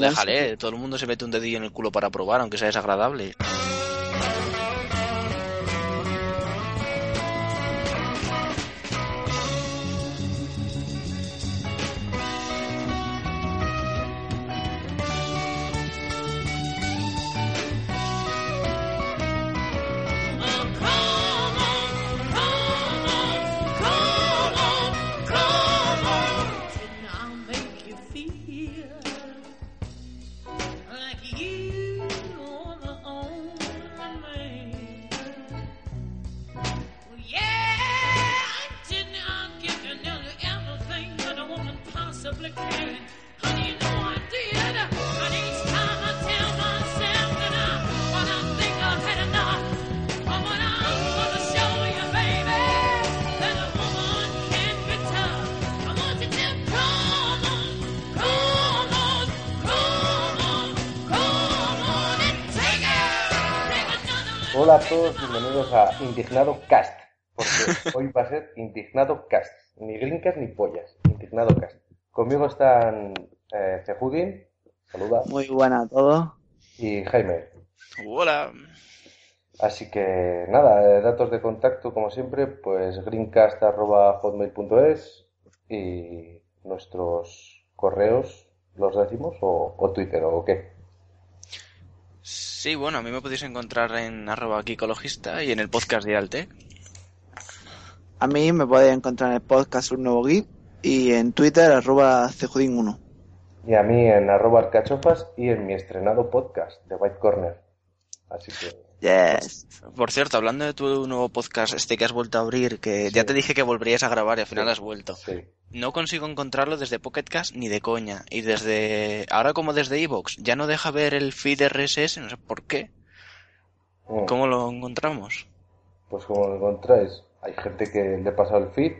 Déjale, todo el mundo se mete un dedillo en el culo para probar, aunque sea desagradable. Indignado Cast, porque hoy va a ser Indignado Cast, ni grincas ni pollas, Indignado Cast. Conmigo están eh, Cejudin, saluda, Muy buena a todos. y Jaime. Hola. Así que nada, eh, datos de contacto como siempre, pues greencast.hotmail.es y nuestros correos, ¿los decimos? ¿O, o Twitter o qué? Sí, bueno, a mí me podéis encontrar en arroba ecologista y en el podcast de Altec. A mí me podéis encontrar en el podcast Un Nuevo Geek y en Twitter arroba cejudin1. Y a mí en arroba alcachofas y en mi estrenado podcast de White Corner. Así que Yes. Por cierto, hablando de tu nuevo podcast, este que has vuelto a abrir, que ya te dije que volverías a grabar y al final Sí. has vuelto. sí. No consigo encontrarlo desde Pocket Cast ni de coña. Y desde. Ahora, como desde Evox, ya no deja ver el feed RSS, no sé por qué. Mm. ¿Cómo lo encontramos? Pues como lo encontráis, hay gente que le ha pasado el feed.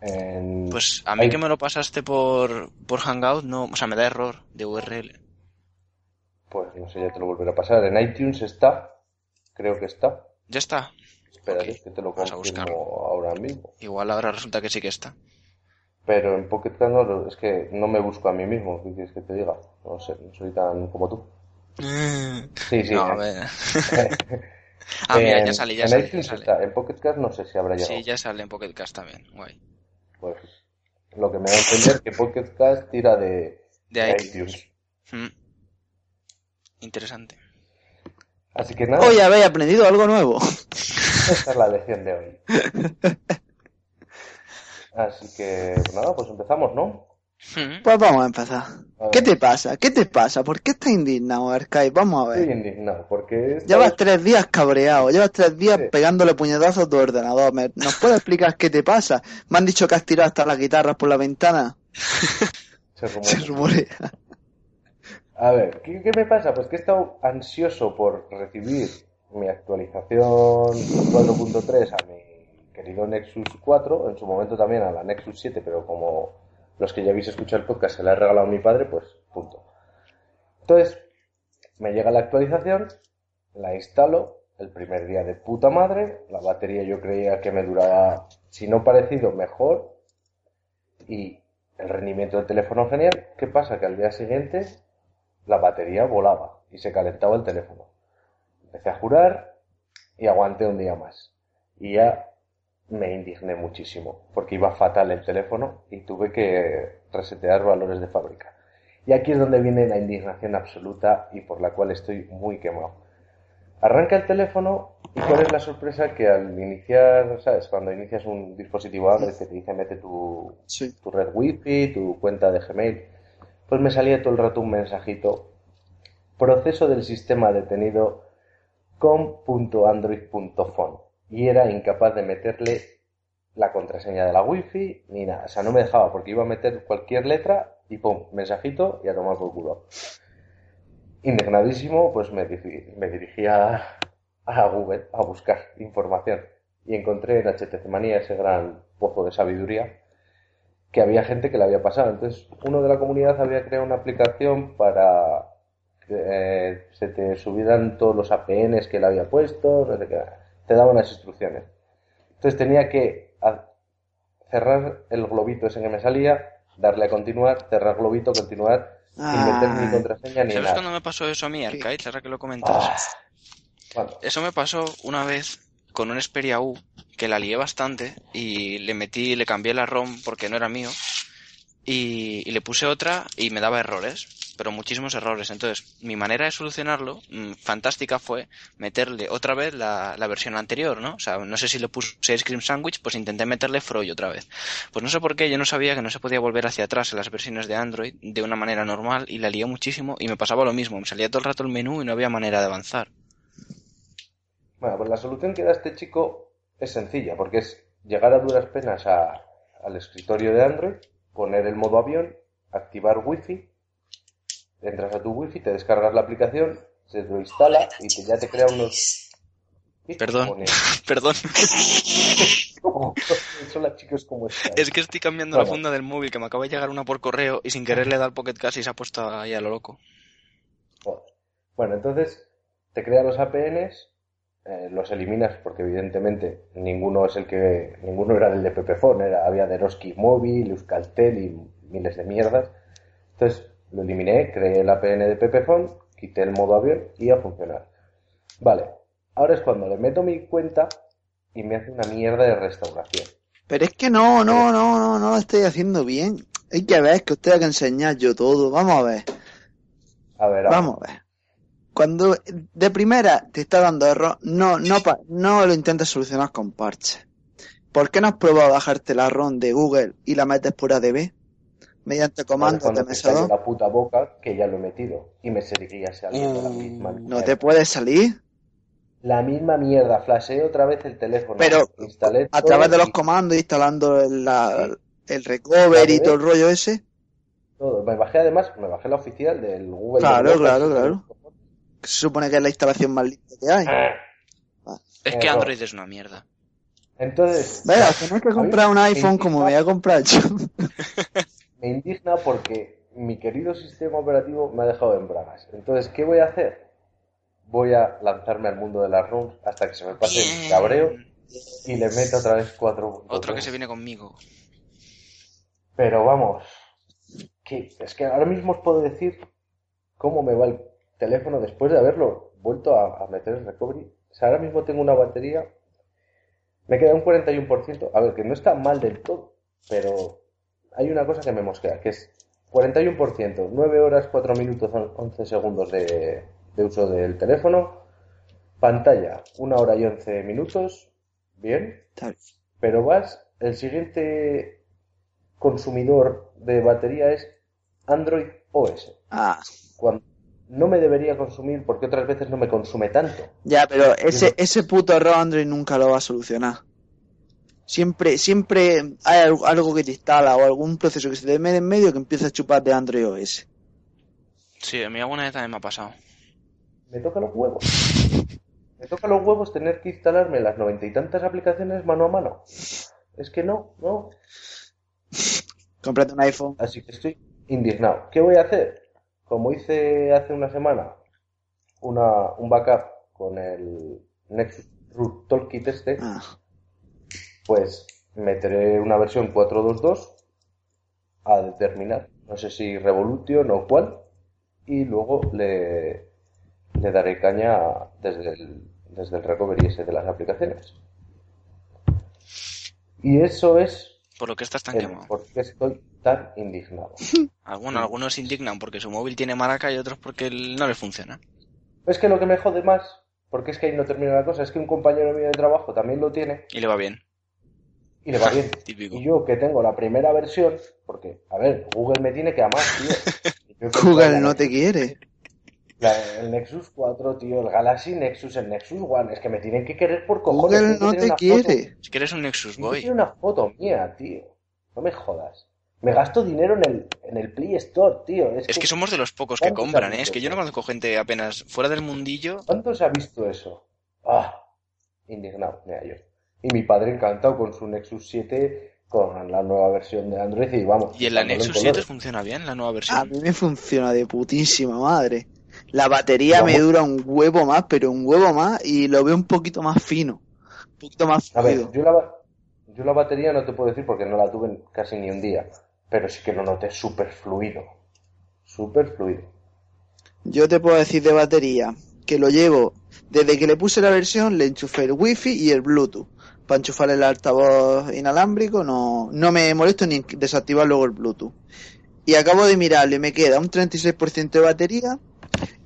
En... Pues a mí Hay- que me lo pasaste por, por Hangout, no. O sea, me da error de URL. Pues no sé, ya te lo volveré a pasar. En iTunes está, creo que está. Ya está. Espérate, que te lo confirmo ahora mismo. Igual ahora resulta que sí que está. Pero en Pocket Cast no, lo- es que no me busco a mí mismo, ¿qué quieres que te diga? No sé, no soy tan como tú. Sí, sí. No, a ver. Ah, mira, ya sale, ya en sale, ya iTunes sale. está, en Pocket Cast no sé si habrá llegado. Sí, ya sale en Pocket Cast también. Guay. Pues lo que me da a entender que Pocket Cast tira de, De de iTunes. iTunes. Mm. Interesante. Así que nada, Hoy habéis aprendido algo nuevo. esta es la lección de hoy. Así que nada, pues empezamos, ¿no? Mm. Pues vamos a empezar. A. ¿Qué te pasa? ¿Qué te pasa? ¿por qué estás indignado, Arcai? Vamos a Estoy ver. indignado porque Llevas vez- tres días cabreado, llevas tres días Sí. pegándole puñetazos a tu ordenador. ¿Me- ¿Nos puedes explicar qué te pasa? Me han dicho que has tirado hasta las guitarras por la ventana. se. Se rumorea. A ver, ¿qué, me pasa? Pues que he estado ansioso por recibir mi actualización 4.3 a mi querido Nexus 4, en su momento también a la Nexus 7, pero como los que ya habéis escuchado el podcast se la he regalado a mi padre, pues punto. Entonces, me llega la actualización, la instalo, el primer día de puta madre, la batería yo creía que me duraba, si no parecido, mejor, y el rendimiento del teléfono genial. ¿Qué pasa? Que al día siguiente la batería volaba y se calentaba el teléfono. Empecé a jurar y aguanté un día más. Y ya me indigné muchísimo porque iba fatal el teléfono y tuve que resetear valores de fábrica. Y aquí es donde viene la indignación absoluta y por la cual estoy muy quemado. Arranca el teléfono y cuál es la sorpresa que al iniciar, ¿sabes? Cuando inicias un dispositivo Android que te dice mete tu, Sí. tu red wifi, tu cuenta de Gmail, pues me salía todo el rato un mensajito. Proceso del sistema detenido com.android.phone. Y era incapaz de meterle la contraseña de la wifi ni nada. O sea, no me dejaba porque iba a meter cualquier letra y pum, mensajito y a tomar por culo. Indignadísimo, pues me, me dirigí a, a Google a buscar información y encontré en HTC Manía ese gran pozo de sabiduría que había gente que le había pasado. Entonces, uno de la comunidad había creado una aplicación para que eh, se te subieran todos los APNs que le había puesto, no sé qué. Te daban las instrucciones. Entonces tenía que cerrar el globito ese que me salía, darle a continuar, cerrar globito, continuar, sin meter ni Ah, contraseña ni ¿Sabes nada. cuándo me pasó eso a mí. Arcade? Ahora que lo comentas. Ah, bueno, Eso me pasó una vez con un Xperia U que la lié bastante y le metí, le cambié la ROM porque no era mío y, le puse otra y me daba errores, pero muchísimos errores. Entonces, mi manera de solucionarlo, mm, fantástica, fue meterle otra vez la, la versión anterior, ¿no? O sea, no sé si le puse Ice Cream Sandwich, pues intenté meterle Froy otra vez. Pues no sé por qué, yo no sabía que no se podía volver hacia atrás en las versiones de Android de una manera normal y la lié muchísimo y me pasaba lo mismo, me salía todo el rato el menú y no había manera de avanzar. Bueno, pues la solución que da este chico es sencilla, porque es llegar a duras penas a- al escritorio de Android, poner el modo avión, activar Wi-Fi, entras a tu Wi-Fi, te descargas la aplicación, se lo instala y te- ya te crea unos... ¿Qué Perdón. Perdón. ¿Cómo? Son las chicos como están. Es que estoy cambiando la funda del móvil, que me acaba de llegar una por correo y sin querer le da al Pocket Cast y se ha puesto ahí a lo loco. Bueno, entonces te crea los APNs, eh, los eliminas porque evidentemente ninguno es el que ninguno era del de Pepefon, era había de Eroski Móvil, Euskaltel y miles de mierdas. Entonces lo eliminé, creé el APN de Pepefon, quité el modo avión y a funcionar. Vale, ahora es cuando le meto mi cuenta y me hace una mierda de restauración. Pero es que no, no, no, no, no lo estoy haciendo bien. Hay que ver que os tengo que enseñar yo todo. Vamos a ver, A ver, vamos a ver. Cuando de primera te está dando error, no, no, pa- no lo intentes solucionar con parches. ¿Por qué no has probado bajarte la ROM de Google y la metes por ADB? Mediante comandos de mesador. la puta boca que ya lo he metido y me seguiría saliendo la misma No mierda. te puede salir. La misma mierda, flasheé otra vez el teléfono. Pero instalé A través de los y comandos, instalando el, la- Sí. el recovery y todo el rollo ese. todo. Me bajé además, me bajé la oficial del Google. Claro, claro, claro. Que se supone que es la instalación más lista que hay. Es que Error. Android es una mierda. Entonces, Venga, tenés que comprar un iPhone como me voy a comprar yo. me indigna porque mi querido sistema operativo me ha dejado en bragas. Entonces, ¿qué voy a hacer? Voy a lanzarme al mundo de las ROMs hasta que se me pase el cabreo y le meto otra vez cuatro. Otro que se viene conmigo. Pero vamos, que es que ahora mismo os puedo decir cómo me va el teléfono después de haberlo vuelto a, a meter en recovery. O sea, ahora mismo tengo una batería, me queda un 41%, a ver, que no está mal del todo, pero hay una cosa que me mosquea, que es 41%, 9 horas, 4 minutos, 11 segundos de, de uso del teléfono, pantalla, 1 hora y 11 minutos, bien. pero vas, el siguiente consumidor de batería es Android OS. Ah, Cuando no me debería consumir porque otras veces no me consume tanto. ya, pero ese, ese puto error Android nunca lo va a solucionar. Siempre, siempre hay al- algo que te instala o algún proceso que se te mete en medio que empieza a chupar de Android OS. Sí, a mí alguna vez también me ha pasado. Me toca los huevos. Me toca los huevos tener que instalarme las noventa y tantas aplicaciones mano a mano. Es que no, no. Cómprate un iPhone. Así que estoy indignado. ¿Qué voy a hacer? Como hice hace una semana una, un backup con el Nexus Root Toolkit este, Ah, pues meteré una versión 4.2.2 a determinar, no sé si Revolution o cuál, y luego le, le daré caña desde el, desde el recovery ese de las aplicaciones. Y eso es Por lo que estás tan quemado. estoy tan indignado. Algunos, algunos se indignan porque su móvil tiene maraca y otros porque no le funciona. Es que lo que me jode más, porque es que ahí no termina la cosa, es que un compañero mío de trabajo también lo tiene Y le va bien. y le va bien. Típico. Y yo que tengo la primera versión, porque, a ver, Google me tiene que amar, tío. Google no te Nexus- quiere. la- el Nexus 4, tío, el Galaxy Nexus, el Nexus One, es que me tienen que querer por cojones. Google no te quiere. foto- Si quieres un Nexus Boy. tener una foto mía, tío. No me jodas. Me gasto dinero en el, en el Play Store, tío. Es, Es que somos de los pocos que ¿Cuántos compran, ¿eh? Es que yo no conozco gente apenas fuera del mundillo. ¿Cuánto se ha visto eso? Ah, indignado, mira yo. Y mi padre encantado con su Nexus 7, con la nueva versión de Android y vamos. Y en la Nexus en 7 colores. funciona bien, la nueva A versión. mí me funciona de putísima madre. La batería me dura un huevo más, pero un huevo más y lo veo un poquito más fino. Un poquito más A ver, yo la, yo la batería no te puedo decir porque no la tuve casi ni un día, pero sí que lo noté súper fluido. súper fluido. Yo te puedo decir de batería que lo llevo desde que le puse la versión, le enchufé el wifi y el bluetooth. Para enchufar el altavoz inalámbrico no, no me molesto ni desactivar luego el bluetooth. Y acabo de mirarle, me queda un 36% de batería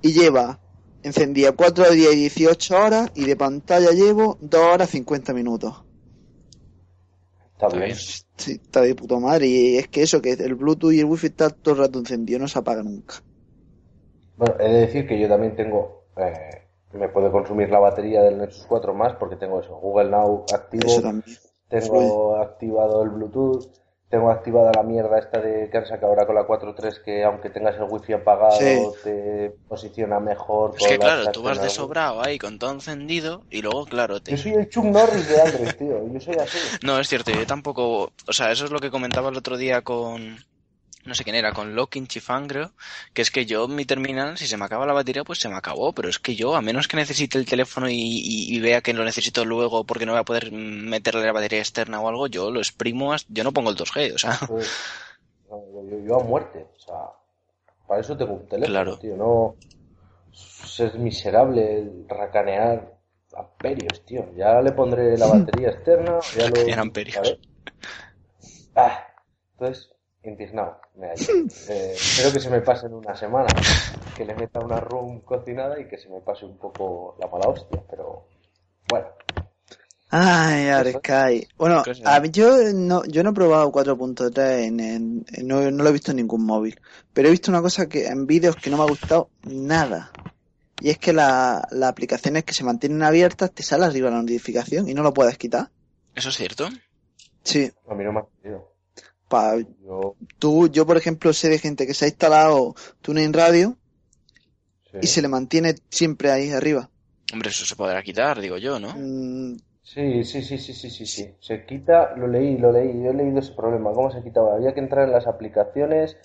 y lleva encendida 4 días y 18 horas y de pantalla llevo 2 horas 50 minutos. Está bien. Sí, está de puta madre. Y es que eso, que el Bluetooth y el Wi-Fi está todo el rato encendido, no se apaga nunca. Bueno, he de decir que yo también tengo, eh, me puede consumir la batería del Nexus 4 más porque tengo eso, Google Now activo, Eso también. tengo activado el Bluetooth, tengo activada la mierda esta de que han sacado ahora con la 4.3 que aunque tengas el wifi apagado Sí. te posiciona mejor. Es que la claro, tú vas de sobrado ahí con todo encendido y luego, claro, te... Yo soy el Chuck Norris de Android, tío, yo soy así. No, es cierto, yo tampoco... O sea, eso es lo que comentaba el otro día con... No sé quién era, con Locking Chifan, creo. Que es que yo, mi terminal, si se me acaba la batería, pues se me acabó. Pero es que yo, a menos que necesite el teléfono y, y- y vea que lo necesito luego porque no voy a poder meterle la batería externa o algo, yo lo exprimo, hasta- yo no pongo el 2G, o sea... Pues, no, yo, yo a muerte, o sea, para eso tengo un teléfono, Claro. tío, no ser miserable, racanear amperios, tío. Ya le pondré la batería externa, ya lo... Amperios. Ah, entonces, indignado me hallo. Eh, espero que se me pase en una semana, que le meta una room cocinada y que se me pase un poco la mala hostia, pero bueno. Ay, Arcai. Bueno, a mí- yo no, yo no he probado 4.3 en, en- en- no, no lo he visto en ningún móvil. Pero he visto una cosa que en vídeos que no me ha gustado nada. Y es que la- las aplicaciones que se mantienen abiertas te sale arriba la notificación y no lo puedes quitar. ¿Eso es cierto? Sí, A mí no me ha sentido. Pa, Yo, tú, yo por ejemplo sé de gente que se ha instalado TuneIn Radio sí. y se le mantiene siempre ahí arriba. Hombre, eso se podrá quitar, digo yo, ¿no? Mm, Sí, sí, sí, sí, sí, sí, sí. Se quita, lo leí, lo leí, yo he leído ese problema. ¿Cómo se quitaba? Había que entrar en las aplicaciones.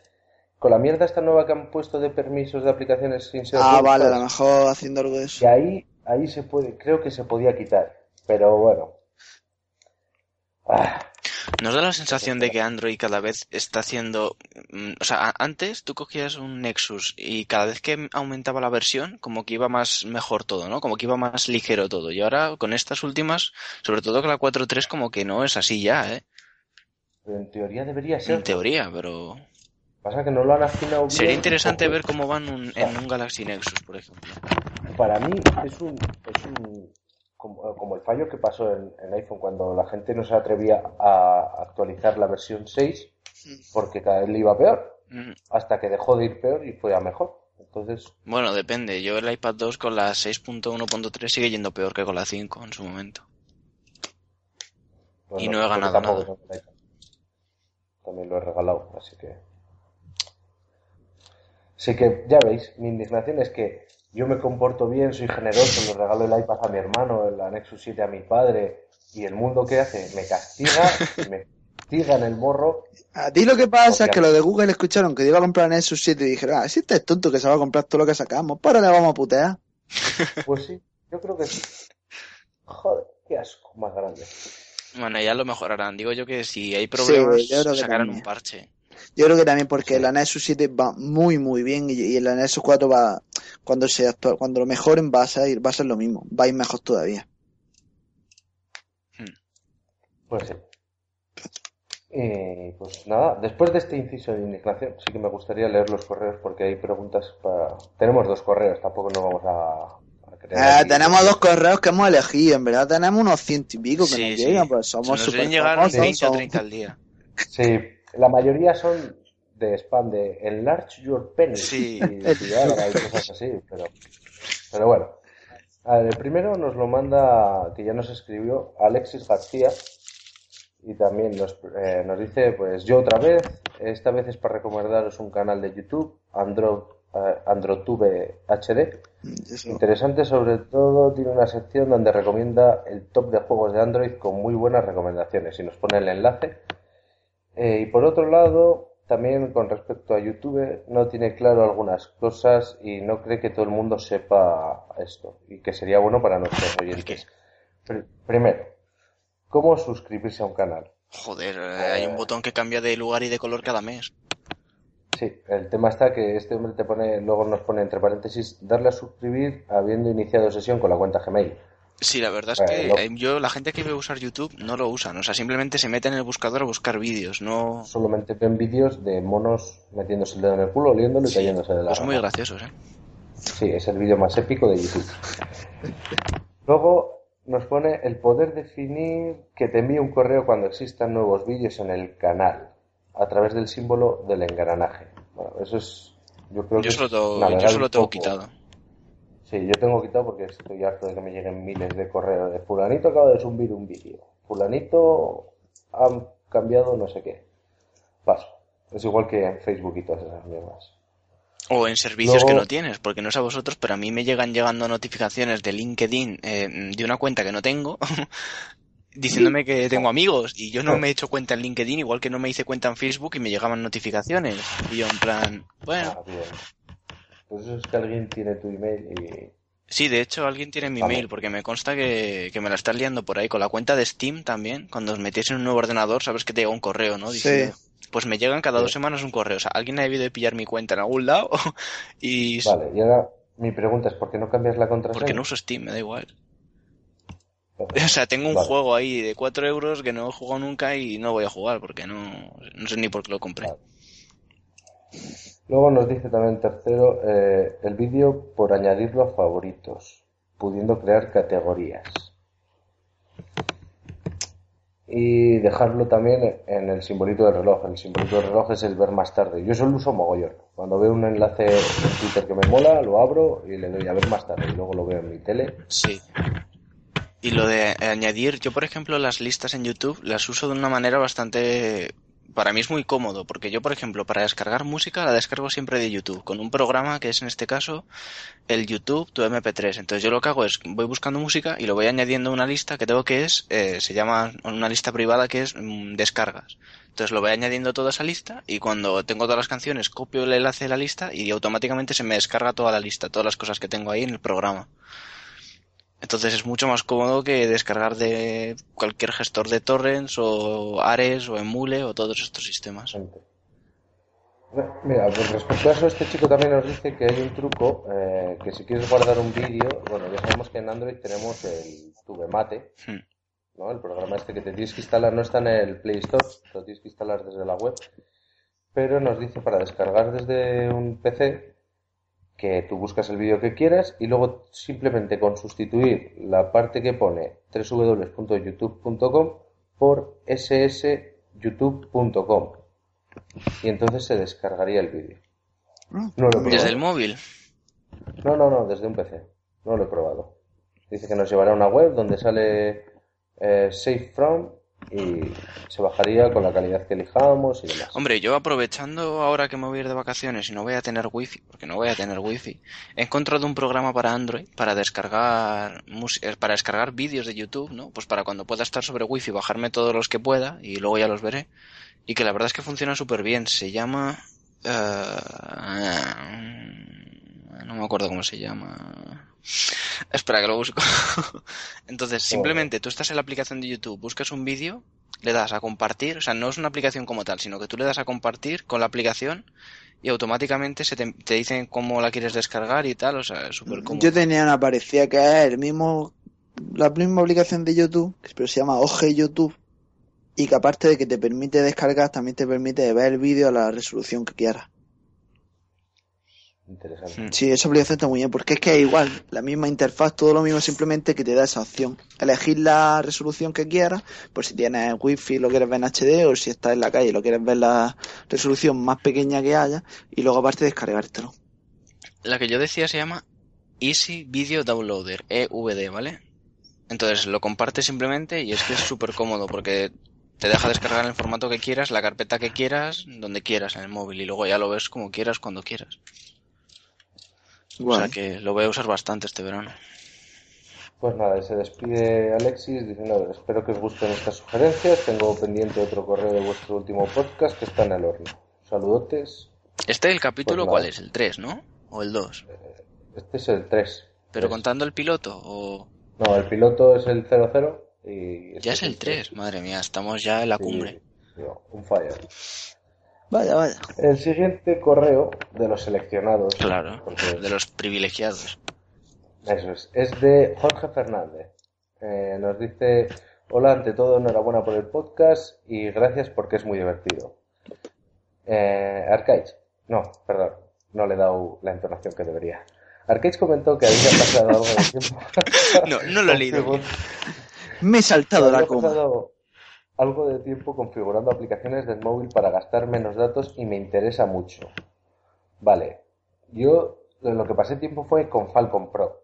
Con la mierda esta nueva que han puesto de permisos de aplicaciones sin ser ah, vale, a lo mejor haciendo algo de Y eso. ahí, ahí se puede, creo que se podía quitar. Pero bueno. Ah, ¿Nos da la sensación de que Android cada vez está haciendo... mm, O sea, antes tú cogías un Nexus y cada vez que aumentaba la versión, como que iba más mejor todo, ¿no? Como que iba más ligero todo. Y ahora, con estas últimas, sobre todo con la 4.3, como que no es así ya, ¿eh? pero en teoría debería ser. En teoría, pero... Pasa que no lo han afinado bien. Sería interesante ver cómo van un- en un Galaxy Nexus, por ejemplo. Para mí es un, es un como, como el fallo que pasó en, en iPhone cuando la gente no se atrevía a actualizar la versión 6 porque cada vez le iba peor. Mm, hasta que dejó de ir peor y fue a mejor. Entonces, Bueno, depende. Yo el iPad 2 con la 6.1.3 sigue yendo peor que con la 5 en su momento. bueno, Y no he ganado nada. También lo he regalado, así que. Así que ya veis, mi indignación es que yo me comporto bien, soy generoso, le regalo el iPad a mi hermano, el Nexus 7 a mi padre, y el mundo que hace me castiga, me castiga en el morro. A ti lo que pasa es que los de Google escucharon que iba a comprar en Nexus 7 y dijeron, ah, si este es tonto que se va a comprar todo lo que sacamos, para le vamos a putear. Pues sí, yo creo que sí. Joder, qué asco más grande. Bueno, ya lo mejorarán. Digo yo que si hay problemas, sacarán un parche. Yo creo que también porque Sí. la Nexus 7 va muy muy bien y, y la Nexus 4 va, cuando se actua- cuando lo mejoren va a ser, va a ser lo mismo, va a ir mejor todavía. Pues sí. Y pues nada, después de este inciso de indignación, sí que me gustaría leer los correos porque hay preguntas para... Tenemos dos correos, tampoco nos vamos a, a creer Eh, aquí. tenemos dos correos que hemos elegido, en verdad tenemos unos ciento y pico que Sí, nos sí. llegan, pues Se somos nos súper deben llegar famosos, 20 o somos- 30 al día. Sí, la mayoría son de spam, de enlarge your penis Sí. y de Viagra y cosas así, pero, pero bueno. A ver, el primero nos lo manda, que ya nos escribió, Alexis García, y también nos, eh, nos dice, pues yo otra vez, esta vez es para recomendaros un canal de YouTube, Andro, eh, AndroTube HD, Eso. Interesante sobre todo, tiene una sección donde recomienda el top de juegos de Android con muy buenas recomendaciones y nos pone el enlace. Eh, y por otro lado, también con respecto a YouTube, no tiene claro algunas cosas y no cree que todo el mundo sepa esto y que sería bueno para nuestros oyentes. Pr- primero, ¿cómo suscribirse a un canal? Joder, eh, hay un botón que cambia de lugar y de color cada mes. Sí, el tema está que este hombre te pone, luego nos pone entre paréntesis, darle a suscribir habiendo iniciado sesión con la cuenta Gmail. Sí, la verdad es que eh, yo, la gente que ve usar YouTube no lo usan, o sea, simplemente se mete en el buscador a buscar vídeos, no... Solamente ven vídeos de monos metiéndose el dedo en el culo, oliéndolo y cayéndose de la... Pues muy graciosos, ¿eh? Sí, es el vídeo más épico de YouTube. Luego nos pone el poder definir que te envíe un correo cuando existan nuevos vídeos en el canal a través del símbolo del engranaje. Bueno, eso es. Yo creo yo que. Solo yo solo tengo quitado. Sí, yo tengo quitado porque estoy harto de que me lleguen miles de correos de Fulanito acaba de subir un vídeo. Fulanito ha cambiado no sé qué. Paso. Es igual que en Facebook y todas esas mierdas. O en servicios que no tienes, porque no es a vosotros, pero a mí me llegan llegando notificaciones de LinkedIn eh, de una cuenta que no tengo, diciéndome que tengo amigos y yo no me he hecho cuenta en LinkedIn, igual que no me hice cuenta en Facebook y me llegaban notificaciones. Y yo en plan, bueno. Ah, pues eso es que alguien tiene tu email y... Sí, de hecho alguien tiene mi email porque me consta que, que, me la estás liando por ahí con la cuenta de Steam también. Cuando os metéis en un nuevo ordenador sabes que te llega un correo, ¿no? sí pues me llegan cada dos semanas un correo. O sea, alguien ha debido de pillar mi cuenta en algún lado y... Vale, y ahora mi pregunta es, ¿por qué no cambias la contraseña? Porque no uso Steam, me da igual. O sea, tengo un juego ahí de 4 euros que no he jugado nunca y no voy a jugar porque no, no sé ni por qué lo compré. Luego nos dice también tercero, eh, el vídeo por añadirlo a favoritos, pudiendo crear categorías y dejarlo también en el simbolito del reloj. El simbolito del reloj es el ver más tarde. Yo solo uso mogollón. Cuando veo un enlace en Twitter que me mola, lo abro y le doy a ver más tarde y luego lo veo en mi tele. Sí. Y lo de añadir, yo por ejemplo las listas en YouTube las uso de una manera bastante para mí es muy cómodo, porque yo, por ejemplo, para descargar música la descargo siempre de YouTube, con un programa que es en este caso el YouTube tu MP3. Entonces yo lo que hago es voy buscando música y lo voy añadiendo a una lista que tengo que es, eh, se llama una lista privada que es mm, descargas. Entonces lo voy añadiendo toda esa lista y cuando tengo todas las canciones copio el enlace de la lista y automáticamente se me descarga toda la lista, todas las cosas que tengo ahí en el programa. Entonces es mucho más cómodo que descargar de cualquier gestor de torrents o Ares o Emule o todos estos sistemas. Mira, pues respecto a eso, este chico también nos dice que hay un truco, eh, que si quieres guardar un vídeo, bueno, ya sabemos que en Android tenemos el Tubemate, hmm. ¿no? El programa este que te tienes que instalar, no está en el Play Store, lo tienes que instalar desde la web, pero nos dice para descargar desde un PC, que tú buscas el vídeo que quieras y luego simplemente con sustituir la parte que pone www.youtube.com por ssyoutube.com y entonces se descargaría el vídeo. Ah. ¿Desde el móvil? No, no, no, desde un PC. No lo he probado. Dice que nos llevará a una web donde sale eh, Safe From y se bajaría con la calidad que elijamos y demás. Hombre, yo aprovechando ahora que me voy a ir de vacaciones y no voy a tener wifi, porque no voy a tener wifi, he encontrado un programa para Android para descargar eh, para descargar vídeos de YouTube, ¿no? Pues para cuando pueda estar sobre wifi bajarme todos los que pueda y luego ya los veré. Y que la verdad es que funciona súper bien. Se llama... Eh, no me acuerdo cómo se llama. Espera que lo busco. Entonces, simplemente tú estás en la aplicación de YouTube, buscas un vídeo, le das a compartir, o sea, no es una aplicación como tal, sino que tú le das a compartir con la aplicación y automáticamente se te, dicen cómo la quieres descargar y tal, o sea, es súper cómodo. Yo tenía una parecida que es el mismo, la misma aplicación de YouTube, pero se llama OG YouTube, y que aparte de que te permite descargar, también te permite ver el vídeo a la resolución que quieras. Interesante. Hmm. Sí, esa aplicación está muy bien, porque es que es igual, la misma interfaz, todo lo mismo, simplemente que te da esa opción. Elegir la resolución que quieras, por si tienes wifi lo quieres ver en HD, o si estás en la calle y lo quieres ver la resolución más pequeña que haya, y luego aparte descargártelo. La que yo decía se llama Easy Video Downloader, EVD, ¿vale? Entonces lo compartes simplemente y es que es súper cómodo porque te deja descargar en el formato que quieras, la carpeta que quieras, donde quieras en el móvil y luego ya lo ves como quieras, cuando quieras. O sea que lo voy a usar bastante este verano. Pues nada, y se despide Alexis diciendo, espero que os gusten estas sugerencias, tengo pendiente otro correo de vuestro último podcast que está en el horno. Saludotes. ¿Este el capítulo pues cuál es? ¿El 3, no? ¿O el 2? Eh, este es el 3. ¿Pero contando el piloto o...? No, el piloto es el 00 y... ya es el 3, madre mía, estamos ya en la cumbre. un fire. Vaya, vaya. El siguiente correo de los seleccionados. Claro, de los privilegiados. Eso es. Es de Jorge Fernández. Eh, nos dice, hola, ante todo, enhorabuena por el podcast y gracias porque es muy divertido. Eh, Arcade. No, perdón. No le he dado la entonación que debería. Arcade comentó que había pasado algo de tiempo. No, no lo he leído. Me he saltado la coma. pasado algo de tiempo configurando aplicaciones del móvil para gastar menos datos y me interesa mucho. Vale, yo lo que pasé tiempo fue con Falcon Pro,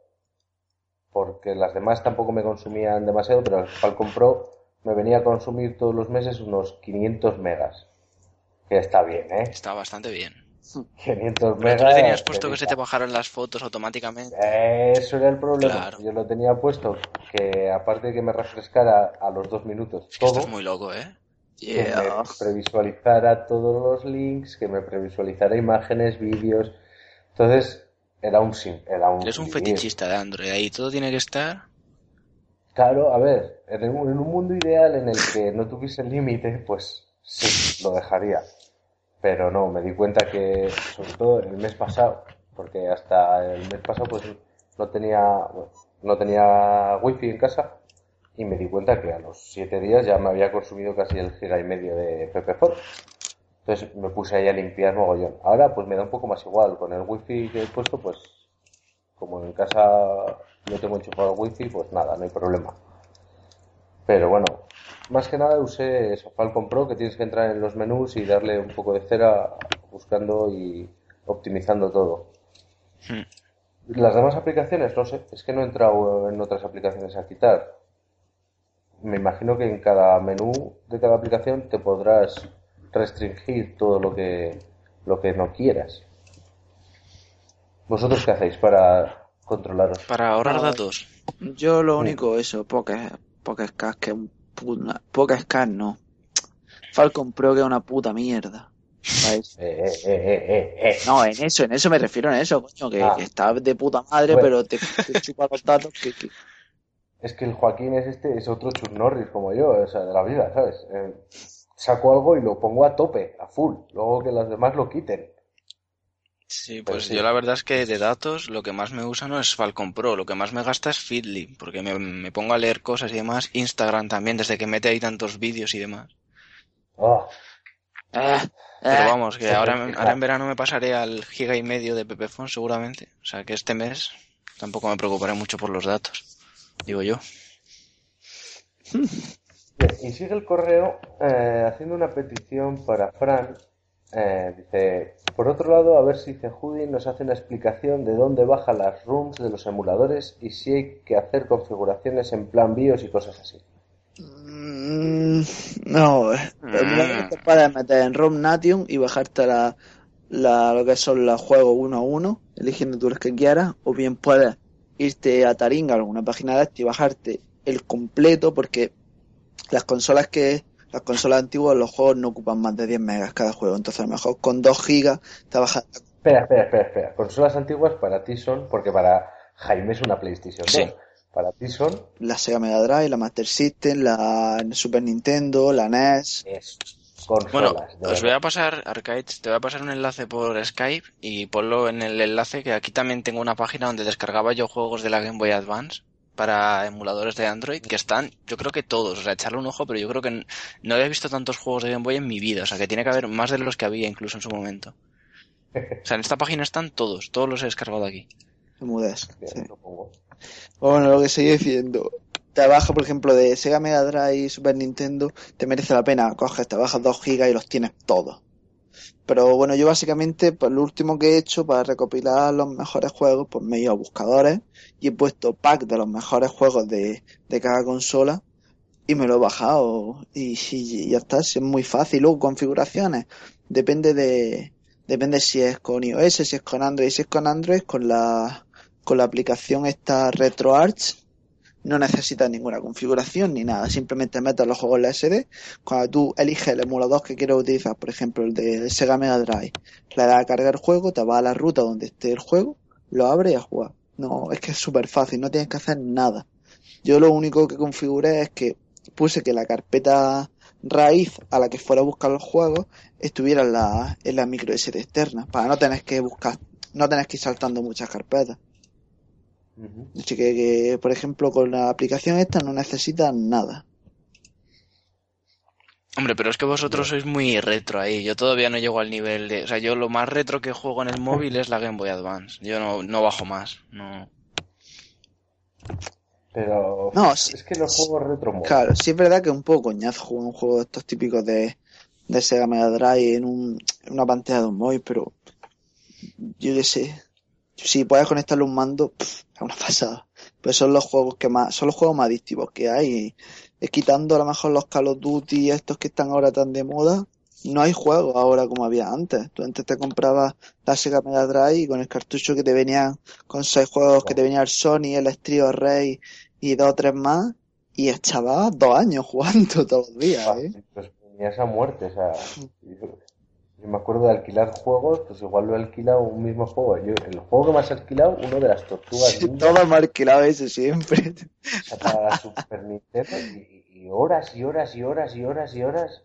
porque las demás tampoco me consumían demasiado, pero el Falcon Pro me venía a consumir todos los meses unos 500 megas, que está bien, ¿eh? Está bastante bien. 500 Pero megas. tú tenías puesto que se te bajaran las fotos automáticamente. Eso era el problema. Claro. Yo lo tenía puesto que aparte de que me refrescara a los dos minutos que todo, esto es muy loco, ¿eh? que Yeah. me previsualizara todos los links, que me previsualizara imágenes, vídeos. Entonces, era un sim, era un Eres un vivir. fetichista de Android. Ahí todo tiene que estar. Claro, a ver, en un, en un mundo ideal en el que no tuviese límite, pues sí, lo dejaría. Pero no, me di cuenta que, sobre todo el mes pasado, porque hasta el mes pasado pues no tenía, no tenía wifi en casa y me di cuenta que a los siete días ya me había consumido casi el giga y medio de PPFOR. Entonces me puse ahí a limpiar mogollón. Ahora pues me da un poco más igual. Con el wifi que he puesto, pues como en casa no tengo enchufado el wifi, pues nada, no hay problema. Pero bueno, más que nada usé eso, Falcon Pro, que tienes que entrar en los menús y darle un poco de cera buscando y optimizando todo. Hmm. Las demás aplicaciones, no sé, es que no he entrado en otras aplicaciones a quitar. Me imagino que en cada menú de cada aplicación te podrás restringir todo lo que, lo que no quieras. ¿Vosotros qué hacéis para controlaros? Para ahorrar datos. Yo lo único, eso, Pocket, Pocket que es un puta, Pocket Cast no. Falcon Pro que es una puta mierda. Eh, eh, eh, eh, eh. No, en eso, en eso me refiero, en eso, coño, que, Ah. que está de puta madre, Bueno. pero te, te chupa los datos que, que- Es que el Joaquín es este, es otro Chuck Norris como yo, o sea, de la vida, ¿sabes? Eh, saco algo y lo pongo a tope, a full, luego que los demás lo quiten. Sí, pues sí. yo la verdad es que de datos lo que más me usa no es Falcon Pro, lo que más me gasta es Feedly, porque me, me pongo a leer cosas y demás. Instagram también, desde que mete ahí tantos vídeos y demás. Ah, Eh, Pero eh, vamos, que ahora, en verano me pasaré al giga y medio de Pepefon seguramente. O sea que este mes tampoco me preocuparé mucho por los datos, digo yo. bien, y sigue el correo eh, haciendo una petición para Fran. Eh, dice, por otro lado, a ver si Cejudi nos hace una explicación de dónde baja las rooms de los emuladores y si hay que hacer configuraciones en plan BIOS y cosas así. mm, no, eh, Mm. te puedes meter en ROM Nation y bajarte la, la, lo que son los juegos uno a uno, eligiendo tú los que quieras, o bien puedes irte a Taringa, alguna página de esta y bajarte el completo, porque las consolas que las consolas antiguas, los juegos no ocupan más de 10 megas cada juego, entonces a lo mejor con 2 gigas te bajas Espera, espera, espera, espera. Consolas antiguas para ti son, porque para Jaime es una PlayStation 2. Sí. Para ti son la Sega Mega Drive, la Master System, la Super Nintendo, la NES. es, Bueno, consolas. de os voy a pasar, Arcades, te voy a pasar un enlace por Skype y ponlo en el enlace que aquí también tengo una página donde descargaba yo juegos de la Game Boy Advance para emuladores de Android que están, yo creo que todos, o sea, echarle un ojo, pero yo creo que no había visto tantos juegos de Game Boy en mi vida, o sea, que tiene que haber más de los que había incluso en su momento. O sea, en esta página están todos, todos los he descargado aquí. Bien, sí. Bueno, lo que sigue diciendo. Te baja, por ejemplo, de Sega Mega Drive y Super Nintendo, te merece la pena. Coges, te bajas 2 gigas y los tienes todos. Pero bueno, yo básicamente, pues lo último que he hecho para recopilar los mejores juegos, pues me he ido a buscadores y he puesto pack de los mejores juegos de, de cada consola y me lo he bajado y, y- ya está, es muy fácil. Luego configuraciones, depende de, depende si es con iOS, si es con Android, si es con Android, con la, con la aplicación esta RetroArch, no necesitas ninguna configuración ni nada, simplemente metes los juegos en la SD, cuando tú eliges el emulador que quieres utilizar, por ejemplo el de Sega Mega Drive, le das a cargar el juego, te vas a la ruta donde esté el juego, lo abres y a jugar. No, es que es súper fácil, no tienes que hacer nada. Yo lo único que configuré es que puse que la carpeta raíz a la que fuera a buscar los juegos estuviera en la, en la micro SD externa, para no tener que buscar, no tener que ir saltando muchas carpetas. Así que, que, por ejemplo, con la aplicación esta no necesitas nada. Hombre, pero es que vosotros sois muy retro ahí. Yo todavía no llego al nivel de... O sea, yo lo más retro que juego en el móvil es la Game Boy Advance. Yo no, no bajo más. No. Pero No, es sí. que los juegos retro molan. Claro, sí es verdad que es un poco coñazo jugar un juego de estos típicos de, de Sega Mega Drive en, un, en una pantalla de un móvil, pero yo qué sé. Si puedes conectarle un mando, pff, es una pasada. Pues son los juegos que más, son los juegos más adictivos que hay. Y, es quitando a lo mejor los Call of Duty estos que están ahora tan de moda, no hay juegos ahora como había antes. Tú antes te comprabas la Sega Mega Drive y con el cartucho que te venían con seis juegos que te venía el Sony, el Strio Rey y dos o tres más y echabas dos años jugando todos los días, ¿eh? Pues tenías a muerte, o sea, yo, me acuerdo de alquilar juegos, pues igual lo he alquilado un mismo juego. Yo, el juego que más he alquilado, uno de las tortugas Sí, ninja, todo marquilado ese siempre. para la Super Nintendo, y, y horas y horas y horas y horas y horas,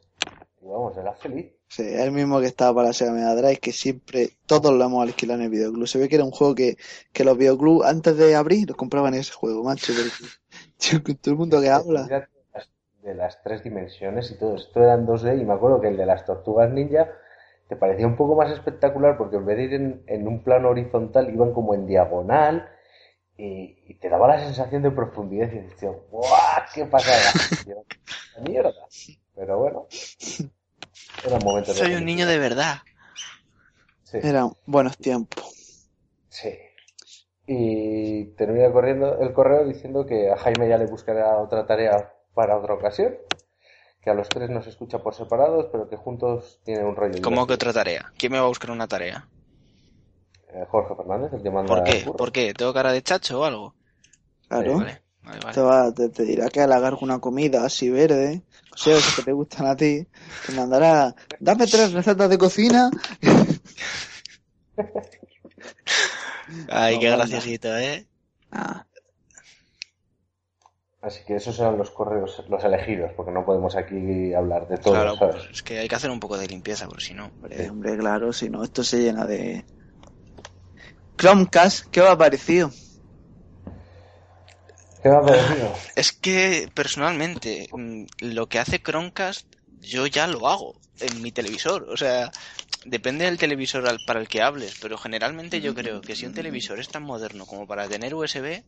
y vamos, era feliz. Sí, el mismo que estaba para la Sega Mega Drive, que siempre todos lo hemos alquilado en el videoclub. Se ve que era un juego que, que los videoclubs antes de abrir los compraban ese juego, macho. Porque, tío, con todo el mundo que habla. Mira, de las- De las tres dimensiones y todo esto eran 2D y me acuerdo que el de las tortugas ninja te parecía un poco más espectacular porque en vez de ir en, en un plano horizontal iban como en diagonal y, y te daba la sensación de profundidad y decías, ¡guau! ¡Qué pasada! Mierda. Pero bueno, era un momento Soy un niño de verdad. Sí, Eran buenos tiempos. sí. Y termina corriendo el correo diciendo que a Jaime ya le buscará otra tarea para otra ocasión, que a los tres nos escucha por separados, pero que juntos tienen un rollo. ¿Cómo que otra tarea? ¿Quién me va a buscar una tarea? Eh, Jorge Fernández, el que manda ¿Por qué? ¿Por qué? ¿Tengo cara de chacho o algo? Claro. Vale, vale, vale. Te, va, te, te dirá que halagar una comida así verde, o sea, esos que te gustan a ti, te mandará, dame tres recetas de cocina. Ay, No, qué graciosito, ¿eh? Ah, Así que esos eran los correos, los elegidos, porque no podemos aquí hablar de todo, Claro, ¿sabes? pues es que hay que hacer un poco de limpieza, porque si no... hombre, hombre, claro, si no, esto se llena de... Chromecast, ¿qué os ha parecido? ¿Qué me ha parecido? Es que personalmente mm, lo que hace Chromecast yo ya lo hago en mi televisor. O sea, depende del televisor al- para el que hables, pero generalmente yo creo que si un televisor es tan moderno como para tener USB,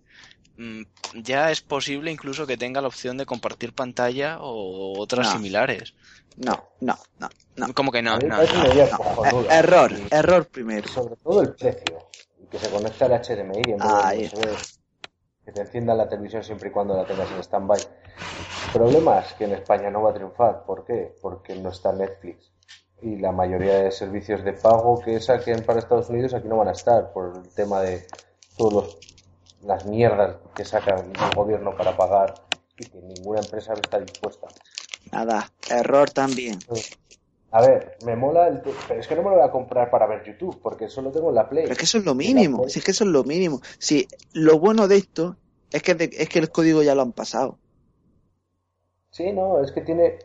mm, ya es posible incluso que tenga la opción de compartir pantalla o otras No. similares. No, no, no, no. Como que no, no, no. Error, error primero. sobre todo el precio, y que se conecte al HDMI en vez de USB, que te encienda la televisión siempre y cuando la tengas en stand-by. Problema es que en España no va a triunfar. ¿Por qué? Porque no está Netflix. Y la mayoría de servicios de pago que saquen para Estados Unidos aquí no van a estar por el tema de todas las mierdas que saca el gobierno para pagar y que ninguna empresa está dispuesta. Nada, error también. A ver, me mola el... Pero es que no me lo voy a comprar para ver YouTube, porque solo tengo la Play. Pero es que eso es lo mínimo, si es que eso es lo mínimo. Si lo bueno de esto es que, de- es que el código ya lo han pasado. Sí, no, es que tiene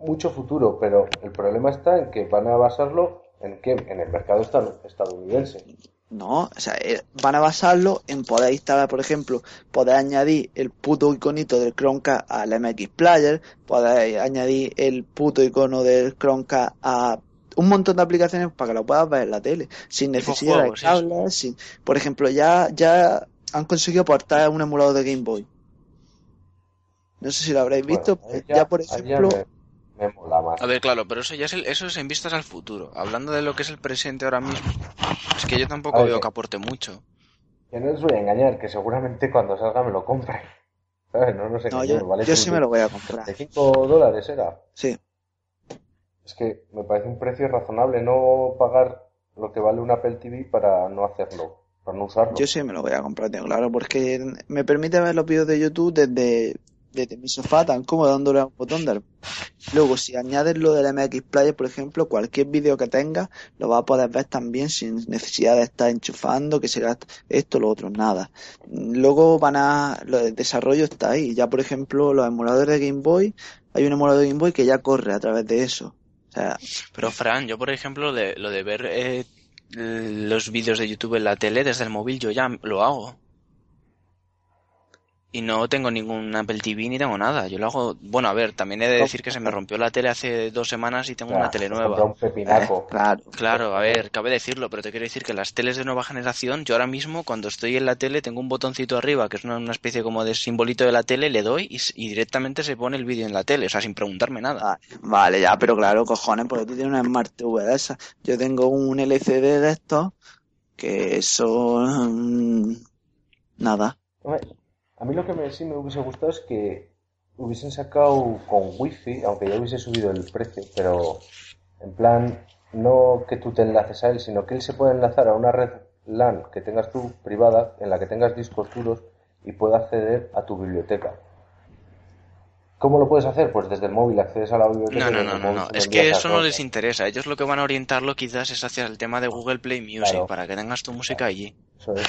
mucho futuro, pero el problema está en que van a basarlo en qué? En el mercado esta- estadounidense. No, o sea, eh, van a basarlo en poder instalar, por ejemplo, poder añadir el puto iconito del Chromecast al MX Player, poder añadir el puto icono del Chromecast a un montón de aplicaciones para que lo puedas ver en la tele, sin necesidad juegos, de cables, sin, por ejemplo, ya, ya han conseguido portar un emulador de Game Boy. No sé si lo habréis visto, Bueno, ya, por ejemplo, me, me mola más. A ver, claro, pero eso ya es, el- eso es en vistas al futuro. Hablando de lo que es el presente ahora mismo, es que yo tampoco ver, veo que- aporte mucho. Que no les voy a engañar, que seguramente cuando salga me lo compre. ¿Sabes? No no, engañemos, yo, vale yo sí me lo voy a comprar. 35 dólares era. Sí, Es que me parece un precio razonable no pagar lo que vale un Apple TV para no hacerlo, para no usarlo. Yo sí me lo voy a comprar, tengo claro, porque me permite ver los vídeos de YouTube desde desde mi sofá tan cómodo dándole a un botón del... Luego, si añades lo del MX Player, por ejemplo, cualquier vídeo que tengas lo vas a poder ver también sin necesidad de estar enchufando, que se gaste esto, lo otro, nada. Luego van a, lo del desarrollo está ahí. Ya, por ejemplo, los emuladores de Game Boy, hay un emulador de Game Boy que ya corre a través de eso. O sea, Pero Fran, yo por ejemplo, lo de, lo de ver eh, los vídeos de YouTube en la tele desde el móvil, yo ya lo hago. Y no tengo ningún Apple TV ni tengo nada. Yo lo hago. Bueno, a ver, también he de decir que se me rompió la tele hace dos semanas y tengo una tele nueva. un pepinaco. eh, claro. Claro, a ver, cabe decirlo, pero te quiero decir que las teles de nueva generación, yo ahora mismo cuando estoy en la tele tengo un botoncito arriba que es una, una especie como de simbolito de la tele, le doy y, directamente se pone el vídeo en la tele, o sea, sin preguntarme nada. Ah, Vale, ya, pero claro, cojones, porque tú tienes una Smart TV de esa. Yo tengo un LCD de estos que eso... mm, nada. A mí lo que me, sí me hubiese gustado es que hubiesen sacado con wifi, aunque ya hubiese subido el precio, pero en plan, no que tú te enlaces a él, sino que él se puede enlazar a una red LAN que tengas tú privada, en la que tengas discos duros y pueda acceder a tu biblioteca. ¿Cómo lo puedes hacer? Pues desde el móvil accedes a la biblioteca. No, no, no, no, Es que eso no les interesa. Ellos lo que van a orientarlo quizás es hacia el tema de Google Play Music, Claro. para que tengas tu música allí. Eso es.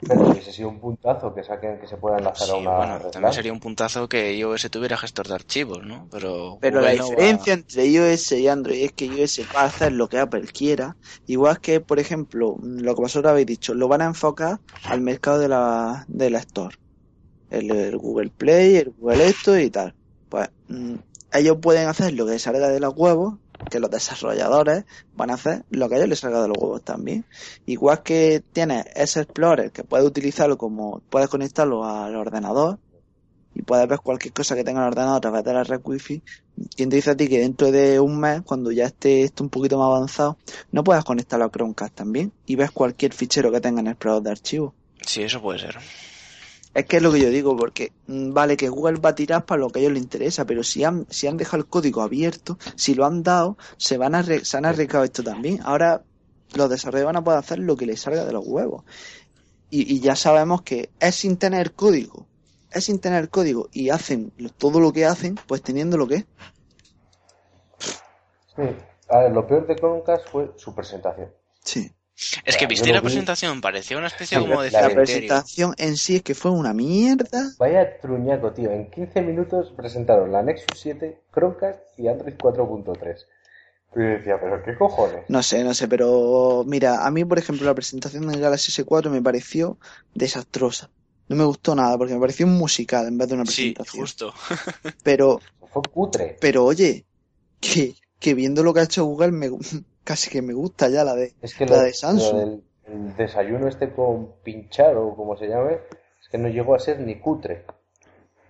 Pero hubiese sido un puntazo que saquen que se pueda enlazar Sí, a una bueno, red también sería un puntazo que iOS tuviera gestor de archivos, ¿no? Pero, Pero la no va- diferencia entre iOS y Android es que iOS va a hacer lo que Apple quiera, igual que, por ejemplo, lo que vosotros habéis dicho, lo van a enfocar al mercado de la, de la Store. El, el Google Play, el Google esto y tal. Pues mm, ellos pueden hacer lo que salga de los huevos, que los desarrolladores van a hacer lo que a ellos les salga de los huevos también. Igual que tienes ese Explorer que puedes utilizarlo como, puedes conectarlo al ordenador y puedes ver cualquier cosa que tenga en el ordenador a través de la red wifi. ¿Quién te dice a ti que dentro de un mes, cuando ya esté esto un poquito más avanzado, no puedas conectarlo a Chromecast también y ves cualquier fichero que tenga en el explorador de archivos? Sí, eso puede ser. Es que es lo que yo digo, porque mm, vale que Google va a tirar para lo que a ellos les interesa, pero si han, si han dejado el código abierto, si lo han dado, se van a arre- se han arriesgado esto también. Ahora los desarrolladores van a poder hacer lo que les salga de los huevos. Y, y ya sabemos que es sin tener código. Es sin tener código. Y hacen todo lo que hacen, pues teniendo lo que es. Sí. A ver, lo peor de Chromecast fue su presentación. Sí. Es que viste la vi. presentación, parecía una especie Sí, como de la presentación en sí es que fue una mierda. Vaya truñaco, tío. En 15 minutos presentaron la Nexus 7, Chromecast y Android 4.3. Y yo decía, pero qué cojones. No sé, no sé, pero mira, a mí, por ejemplo, la presentación del Galaxy S4 me pareció desastrosa. No me gustó nada porque me pareció un musical en vez de una Sí, presentación. justo. Pero, Fue cutre. pero oye, que, que viendo lo que ha hecho Google, me, casi que me gusta ya la de. Es que La lo, de Samsung. lo del el desayuno este con pinchar o como se llame, es que no llegó a ser ni cutre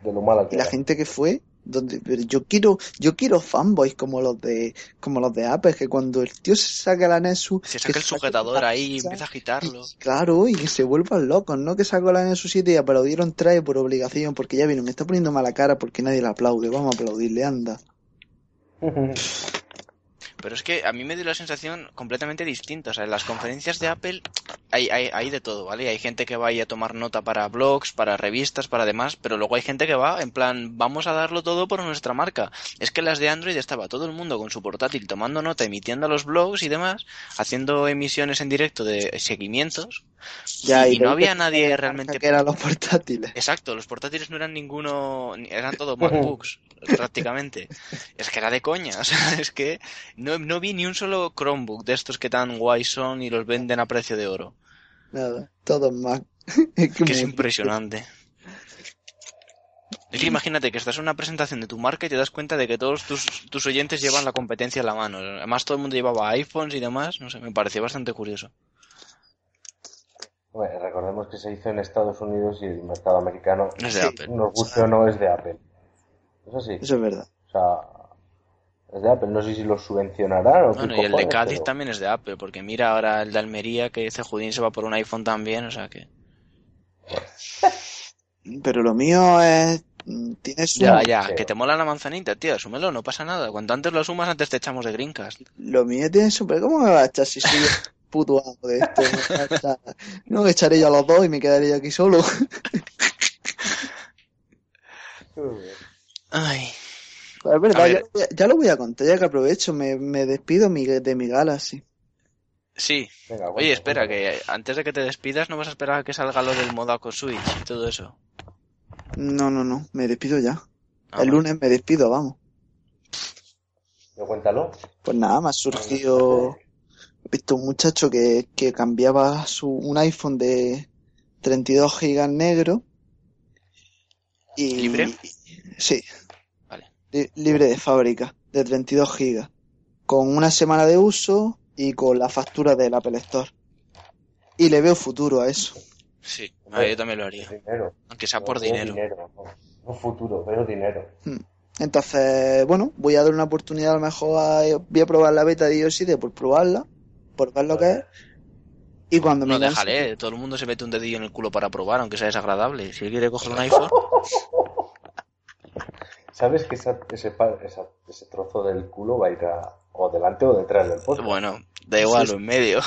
de lo mala que Y la era. gente que fue, donde, pero yo quiero, yo quiero fanboys como los de, como los de Apple, que cuando el tío se saca la Nexus, Se saca el sujetador la ahí y empieza a agitarlo. Y, claro, y que se vuelvan locos, ¿no? Que sacó la Nexus 7 y aplaudieron trae por obligación, porque ya vino, me está poniendo mala cara porque nadie le aplaude, vamos a aplaudirle, anda. Pero es que a mí me dio la sensación completamente distinta. O sea, en las conferencias de Apple hay, hay, hay de todo, ¿vale? Hay gente que va ahí a tomar nota para blogs, para revistas, para demás, pero luego hay gente que va en plan, vamos a darlo todo por nuestra marca. Es que en las de Android estaba todo el mundo con su portátil tomando nota, emitiendo los blogs y demás, haciendo emisiones en directo de seguimientos. Ya, y, y no había nadie realmente que eran los portátiles. Exacto, los portátiles no eran ninguno, ni- eran todo MacBooks, prácticamente. Es que era de coña, o sea, es que no, no vi ni un solo Chromebook de estos que tan guay son y los venden a precio de oro. Nada, todos más. es que Que es impresionante. Es que imagínate que estás en una presentación de tu marca y te das cuenta de que todos tus, tus oyentes llevan la competencia en la mano. Además todo el mundo llevaba iPhones y demás, no sé, me pareció bastante curioso. Bueno, recordemos que se hizo en Estados Unidos y el mercado americano, Es de Sí. Apple. nos guste o no, es de Apple. Eso sí. Eso es verdad. O sea, es de Apple. No sé si lo subvencionarán o qué Bueno, y el de Cádiz pero- también es de Apple, porque mira ahora el de Almería que dice Judín se va por un iPhone también, o sea que... Pero lo mío es. Tiene su. Ya, ya, que te mola la manzanita, tío, asúmelo, no pasa nada. Cuanto antes lo asumas, antes te echamos de Greencast. Lo mío tiene su. pero ¿Cómo me va a echar si soy puto amo de esto? No, me echaré yo a los dos y me quedaré yo aquí solo. Ay. Pues es verdad, ya, ver. lo voy a- ya lo voy a contar, ya que aprovecho, me, me despido mi- de mi Galaxy. Sí. Venga, Oye, espera, que antes de que te despidas no vas a esperar a que salga lo del modo con Switch y todo eso. No, no, no, me despido ya. Ah, El bueno. lunes me despido, vamos. Pero cuéntalo. Pues nada, me ha surgido. He visto un muchacho que, que cambiaba su, un iPhone de 32 gigas negro. Y, ¿Libre? Sí. Vale. Li- libre de fábrica, de 32 gigas. Con una semana de uso y con la factura del Apple Store. Y le veo futuro a eso. Sí, a ver, yo también lo haría. Dinero. Aunque sea por Veo dinero. no, no futuro, veo dinero. Entonces, bueno, voy a dar una oportunidad a lo mejor a, voy a probar la beta de iOS 7 por probarla, por ver lo que es. Y cuando No, me déjale, todo el mundo se mete un dedillo en el culo para probar, aunque sea desagradable. Si él quiere coger un iPhone, ¿Sabes que esa- ese, esa- ese trozo del culo va a ir a, o delante o detrás del poste? bueno, da igual, Sí, o en medio.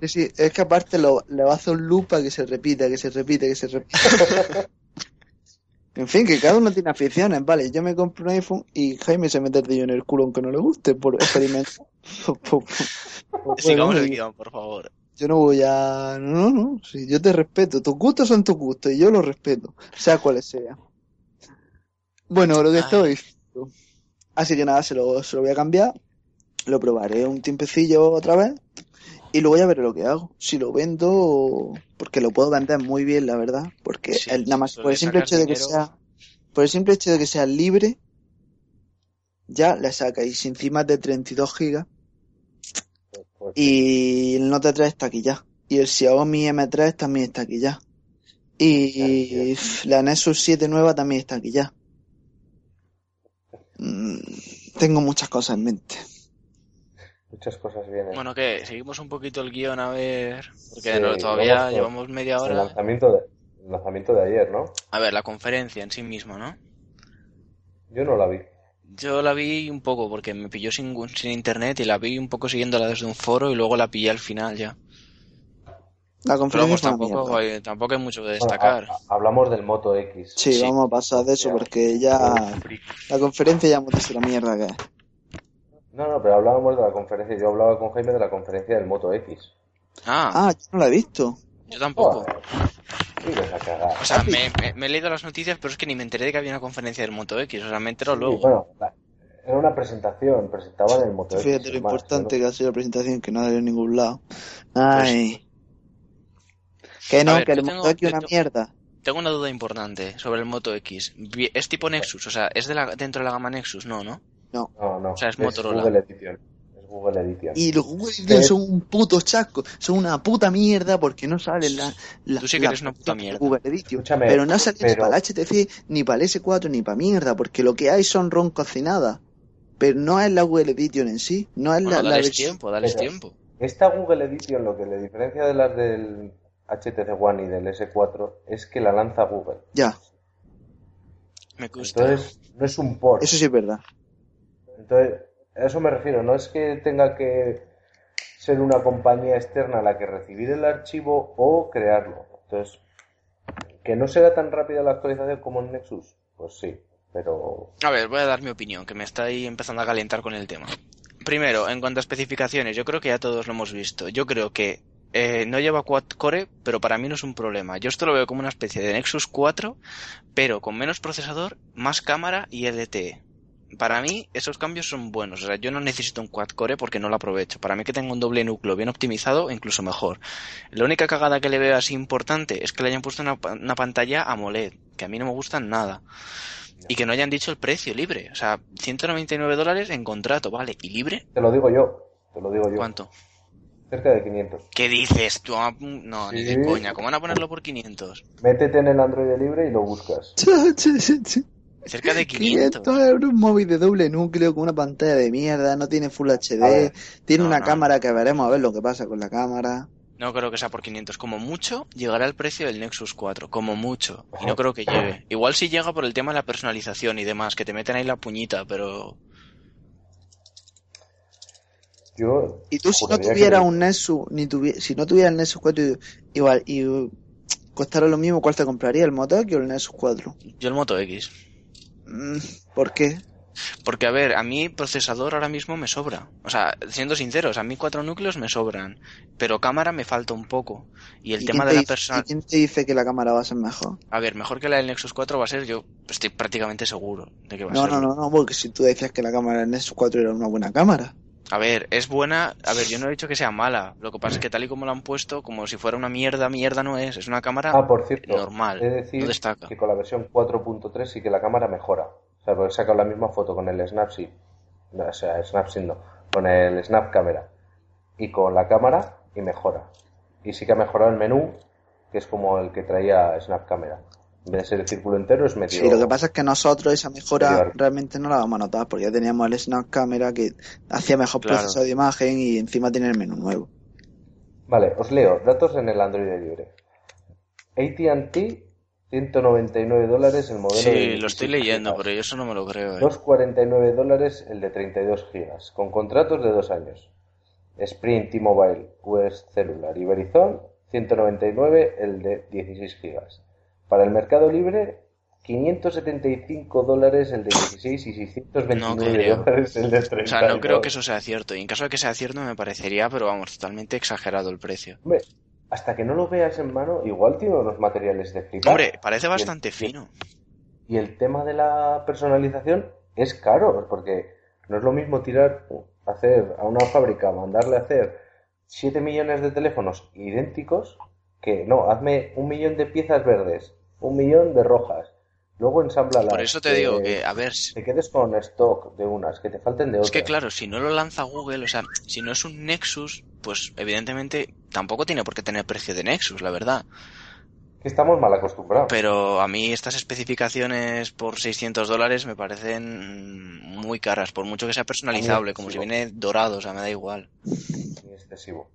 Sí, sí, es que aparte lo, le va a hacer un loop para que se repita, que se repita, que se repita. en fin, que cada uno tiene aficiones, vale. Yo me compro un iPhone y Jaime se mete el dedillo en el culo aunque no le guste, por experimentar. Sigamos el guion, por favor. Yo no voy a... No, no, no. Sí, yo te respeto. Tus gustos son tus gustos y yo los respeto, sea cuales sean. Bueno, lo que estoy. Así que nada, se lo, se lo voy a cambiar. Lo probaré un tiempecillo otra vez. Y luego ya veré lo que hago. Si lo vendo, porque lo puedo vender muy bien, la verdad. Porque Sí, el- nada más por el le simple hecho de que sea, por el simple hecho de que sea libre, ya le saca. Y si encima es de 32 gigas, y el Note 3 está aquí ya. Y el Xiaomi M3 también está aquí ya. Y la Nexus 7 nueva también está aquí ya. Mm, Tengo muchas cosas en mente. Muchas cosas vienen. Bueno, ¿qué? Seguimos un poquito el guion a ver. Porque Sí, no- todavía llevamos media el, hora. lanzamiento de, el lanzamiento de ayer, ¿no? A ver, la conferencia en sí misma, ¿no? Yo no la vi. Yo la vi un poco porque me pilló sin, sin internet y la vi un poco siguiéndola desde un foro y luego la pillé al final ya. La conferencia tampoco hay, tampoco hay mucho que destacar. ha- ha- hablamos del Moto X. Sí, sí. vamos a pasar de eso porque ya la conferencia ya hemos dicho la mierda que es. No, no, pero hablábamos de la conferencia. Yo hablaba con Jaime de la conferencia del Moto X. Ah, Ah, yo no la he visto. yo tampoco. Joder. O sea, me, me- me he leído las noticias, pero es que ni me enteré de que había una conferencia del Moto X. O sea, me entero Sí, luego. bueno, era una presentación. Presentaban el Moto X. Fíjate lo más, importante ¿no? que ha sido la presentación que no ha ido a ningún lado. Ay. Que no, Pues, ver, que el Moto X es una tengo- mierda. Tengo una duda importante sobre el Moto X. ¿Es tipo Nexus? O sea, ¿es de la, dentro de la gama Nexus? No, ¿no? No, no. O sea, es Motorola. Google Edition. Y los Google Edition son un puto chasco, son una puta mierda porque no salen la, la, Tú sí que la eres una puta función de mierda. Google Edition. Escúchame, pero no salen ni pero- para el HTC, ni para el S4, ni para mierda, porque lo que hay son ROM cocinadas. Pero no es la Google Edition en sí, no es Bueno, la, la dales versión- tiempo, dales Pero- tiempo. Esta Google Edition lo que le diferencia de las del HTC One y del S4 es que la lanza Google. Ya, Me gusta. Entonces, no es un port. eso sí es verdad. Entonces, a eso me refiero. No es que tenga que ser una compañía externa la que recibir el archivo o crearlo. Entonces, que no será tan rápida la actualización como en Nexus, pues sí, pero A ver, voy a dar mi opinión, que me está ahí empezando a calentar con el tema. Primero, en cuanto a especificaciones, yo creo que ya todos lo hemos visto. Yo creo que eh, no lleva quad core, pero para mí no es un problema. Yo esto lo veo como una especie de Nexus 4, pero con menos procesador, más cámara y LTE. Para mí, esos cambios son buenos. O sea, yo no necesito un quad core porque no lo aprovecho. Para mí que tenga un doble núcleo bien optimizado, incluso mejor. La única cagada que le veo así importante es que le hayan puesto una, una pantalla AMOLED, que a mí no me gusta nada. Y que no hayan dicho el precio libre. O sea, 199 dólares en contrato, ¿vale? ¿Y libre? te lo digo yo, te lo digo yo, ¿Cuánto? cerca de 500. ¿Qué dices tú? Ah, No, ni de coña. ¿Cómo van a ponerlo por 500? Métete en el Android libre y lo buscas. Cerca de 500. 500 euros un móvil de doble núcleo con una pantalla de mierda, no tiene Full HD, ver, tiene no, una no. cámara que veremos a ver lo que pasa con la cámara. No creo que sea por 500. Como mucho, llegará al precio del Nexus 4. Como mucho. Y no creo que llegue. Igual si llega por el tema de la personalización y demás, que te meten ahí la puñita, pero... Yo Y tú si no que me- un Nexus, ni tuvi- si no tuvieras el Nexus 4 igual y costara lo mismo, ¿cuál te compraría? ¿El Moto X o el Nexus 4? Yo el Moto X. Mm, ¿Por qué? Porque, a ver, a mí procesador ahora mismo me sobra. O sea, siendo sinceros, a mí cuatro núcleos me sobran. Pero cámara me falta un poco. Y el ¿Y tema de la persona... ¿y quién te dice que la cámara va a ser mejor? A ver, mejor que la del Nexus 4 va a ser, yo estoy prácticamente seguro de que va a ser. no, no, no, porque si tú decías que la cámara en Nexus 4 era una buena cámara. A ver, es buena. A ver, yo no he dicho que sea mala. Lo que pasa es que tal y como la han puesto, como si fuera una mierda, mierda no es. Es una cámara Ah, por cierto, normal. de decir no destaca. que con la versión 4.3 sí que la cámara mejora. O sea, porque he sacado la misma foto con el Snapseed. No, o sea, Snapseed no, con el Snap Camera. Y con la cámara y mejora. Y sí que ha mejorado el menú, que es como el que traía Snap Camera. En vez de ser el círculo entero, es medio... Sí, lo que pasa es que nosotros esa mejora realmente no la vamos a notar, porque ya teníamos el Snap Camera que hacía mejor Claro. proceso de imagen y encima tiene el menú nuevo. Vale, os leo. Datos en el Android libre. AT&T, 199 dólares el modelo de Sí, lo estoy 16 leyendo, gigas. pero yo eso no me lo creo. ¿eh? 2,49 dólares el de 32 gigas, con contratos de dos años. Sprint, T-Mobile, US Cellular y Verizon, 199 el de 16 gigas. Para el mercado libre, 575 dólares el de 16 y 629 No dólares el de O 32. sea, no creo que eso sea cierto. Y en caso de que sea cierto, me parecería, pero vamos, totalmente exagerado el precio. Hombre, hasta que no lo veas en mano, igual tiene unos materiales de flipar. Hombre, parece bastante y el- fino. Y el tema de la personalización es caro, porque no es lo mismo tirar, hacer a una fábrica, mandarle a hacer 7 millones de teléfonos idénticos, que no, hazme un millón de piezas verdes, un millón de rojas, luego ensamblalas. Por eso te digo que, a ver, Te quedes con stock de unas, que te falten de otras. es que claro, si no lo lanza Google, o sea, si no es un Nexus, pues evidentemente tampoco tiene por qué tener precio de Nexus, la verdad. Que estamos mal acostumbrados. Pero a mí estas especificaciones por 600 dólares me parecen muy caras, por mucho que sea personalizable, como si viene dorado, o sea, me da igual. Excesivo.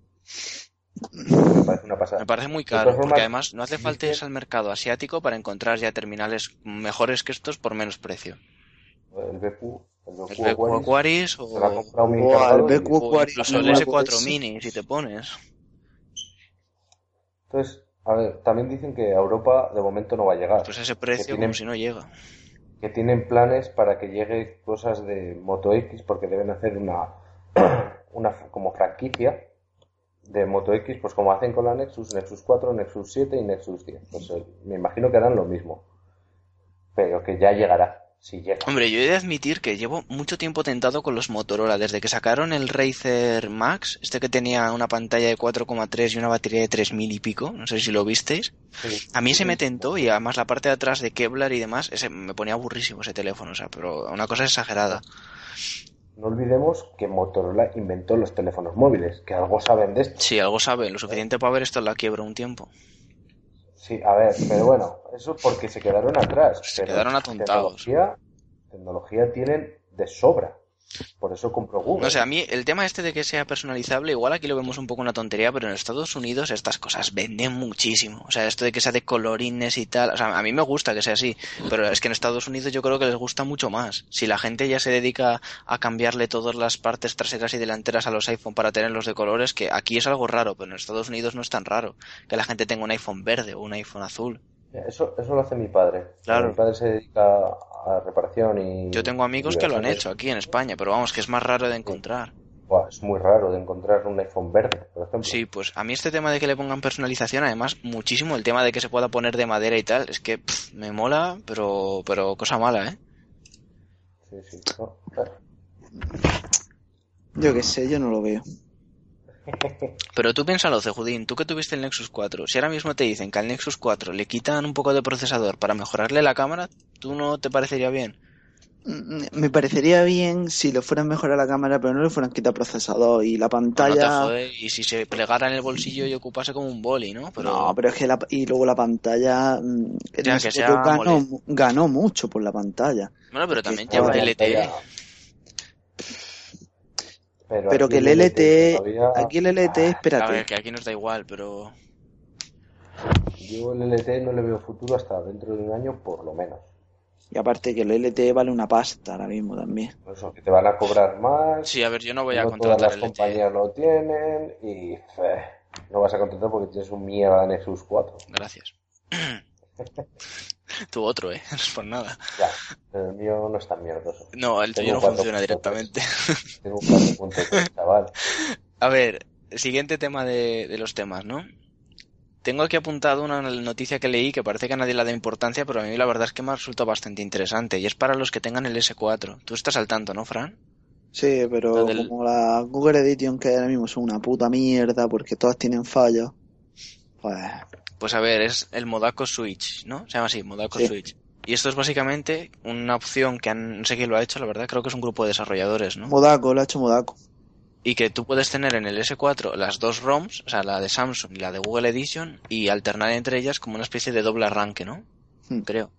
Me parece una pasada. Me parece muy caro, formas, porque además no hace falta irse al mercado asiático para encontrar ya terminales mejores que estos por menos precio. El BQ, el BQ, Aquaris o, encargado el BQ o Aquaris no, S4 sí. Mini, si te pones. Entonces, a ver, también dicen que a Europa de momento no va a llegar. Pues ese precio tienen- como si no llega. Que tienen planes para que llegue cosas de Moto X porque deben hacer una, una como franquicia de Moto X, pues como hacen con la Nexus, Nexus 4, Nexus 7 y Nexus 10. Pues eh, me imagino que harán lo mismo. Pero que ya llegará, si llega. Hombre, yo he de admitir que llevo mucho tiempo tentado con los Motorola. Desde que sacaron el Razer Max, este que tenía una pantalla de 4,3 y una batería de 3000 y pico, no sé si lo visteis. Sí. A mí ese me Sí. tentó y además la parte de atrás de Kevlar y demás, ese me ponía aburrísimo ese teléfono, o sea, pero una cosa exagerada. No olvidemos que Motorola inventó los teléfonos móviles, que algo saben de esto. Sí, algo sabe, lo suficiente para ver esto en la quiebra un tiempo. Sí, a ver, pero bueno, eso porque se quedaron atrás. Se pero quedaron atontados. Tecnología, tecnología tienen de sobra. Por eso compró Google. No sé, a mí el tema este de que sea personalizable, igual aquí lo vemos un poco una tontería, pero en Estados Unidos estas cosas venden muchísimo. O sea, esto de que sea de colorines y tal, o sea, a mí me gusta que sea así, pero es que en Estados Unidos yo creo que les gusta mucho más. Si la gente ya se dedica a cambiarle todas las partes traseras y delanteras a los iPhone para tenerlos de colores, que aquí es algo raro, pero en Estados Unidos no es tan raro que la gente tenga un iPhone verde o un iPhone azul. Eso, eso lo hace mi padre. Claro. Mi padre se dedica a reparación y... Yo tengo amigos que lo han hecho aquí en España, pero vamos, que es más raro de encontrar. Buah, es muy raro de encontrar un iPhone verde, por ejemplo. Sí, pues a mí este tema de que le pongan personalización, además, muchísimo el tema de que se pueda poner de madera y tal, es que pff, me mola, pero, pero cosa mala, ¿eh? Sí, sí. No, eh, Yo qué sé, yo no lo veo. Pero tú piénsalo, Cejudín, tú que tuviste el Nexus 4, si ahora mismo te dicen que al Nexus 4 le quitan un poco de procesador para mejorarle la cámara, ¿tú no te parecería bien? Mm, Me parecería bien si lo fueran mejorar la cámara, pero no le fueran quitar procesador y la No te pantalla. jode, y si se plegara en el bolsillo y ocupase como un boli, ¿no? Pero No, pero es que la, y luego la pantalla mm, Ya, que sea ganó, ganó mucho por la pantalla. bueno, pero también lleva LTE. Pero, que el LTE, todavía- aquí el LTE, A espérate. ver, que aquí nos da igual, pero Yo el LTE no le veo futuro hasta dentro de un año, por lo menos. Y aparte que el LTE vale una pasta ahora mismo también. Por eso, que te van a cobrar más. sí, a ver, yo no voy a no todas contratar las el E LTE. compañías lo tienen y fe, no vas a contratar porque tienes un mierda Nexus 4. Gracias. Tu otro, ¿eh? No es por nada. Ya, pero el mío no es tan mierdoso. No, el tuyo no funciona directamente. Tengo un 4.3, chaval. A ver, siguiente tema de, de los temas, ¿no? Tengo aquí apuntado una noticia que leí que parece que a nadie le da importancia, pero a mí la verdad es que me ha resultado bastante interesante y es para los que tengan el S4. Tú estás al tanto, ¿no, Fran? Sí, pero del- como la Google Edition que ahora mismo son una puta mierda porque todas tienen fallos, pues Pues a ver, es el Modaco Switch, ¿no? Se llama así, Modaco Sí. Switch. Y esto es básicamente una opción que han, no sé quién lo ha hecho, la verdad, creo que es un grupo de desarrolladores, ¿no? Modaco, lo ha hecho Modaco. Y que tú puedes tener en el S4 las dos ROMs, o sea, la de Samsung y la de Google Edition, y alternar entre ellas como una especie de doble arranque, ¿no? Hmm. Creo.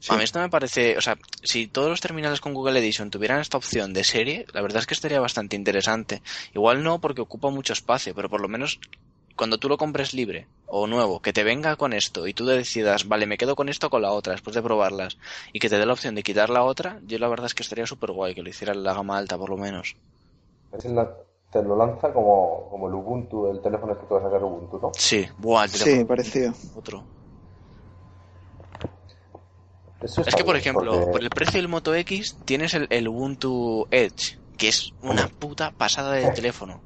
Sí. A mí esto me parece, o sea, si todos los terminales con Google Edition tuvieran esta opción de serie, la verdad es que estaría bastante interesante. Igual no porque ocupa mucho espacio, pero por lo menos cuando tú lo compres libre o nuevo, que te venga con esto y tú decidas, vale, me quedo con esto o con la otra después de probarlas y que te dé la opción de quitar la otra, yo la verdad es que estaría súper guay que lo hiciera en la gama alta por lo menos. Es la- te lo lanza como, como el Ubuntu, el teléfono este que va a sacar Ubuntu, ¿no? Sí, buah, el Sí, teléfono parecido. otro. Eso Es que, por ejemplo, porque- por el precio del Moto X tienes el, el Ubuntu Edge, que es una puta pasada de teléfono.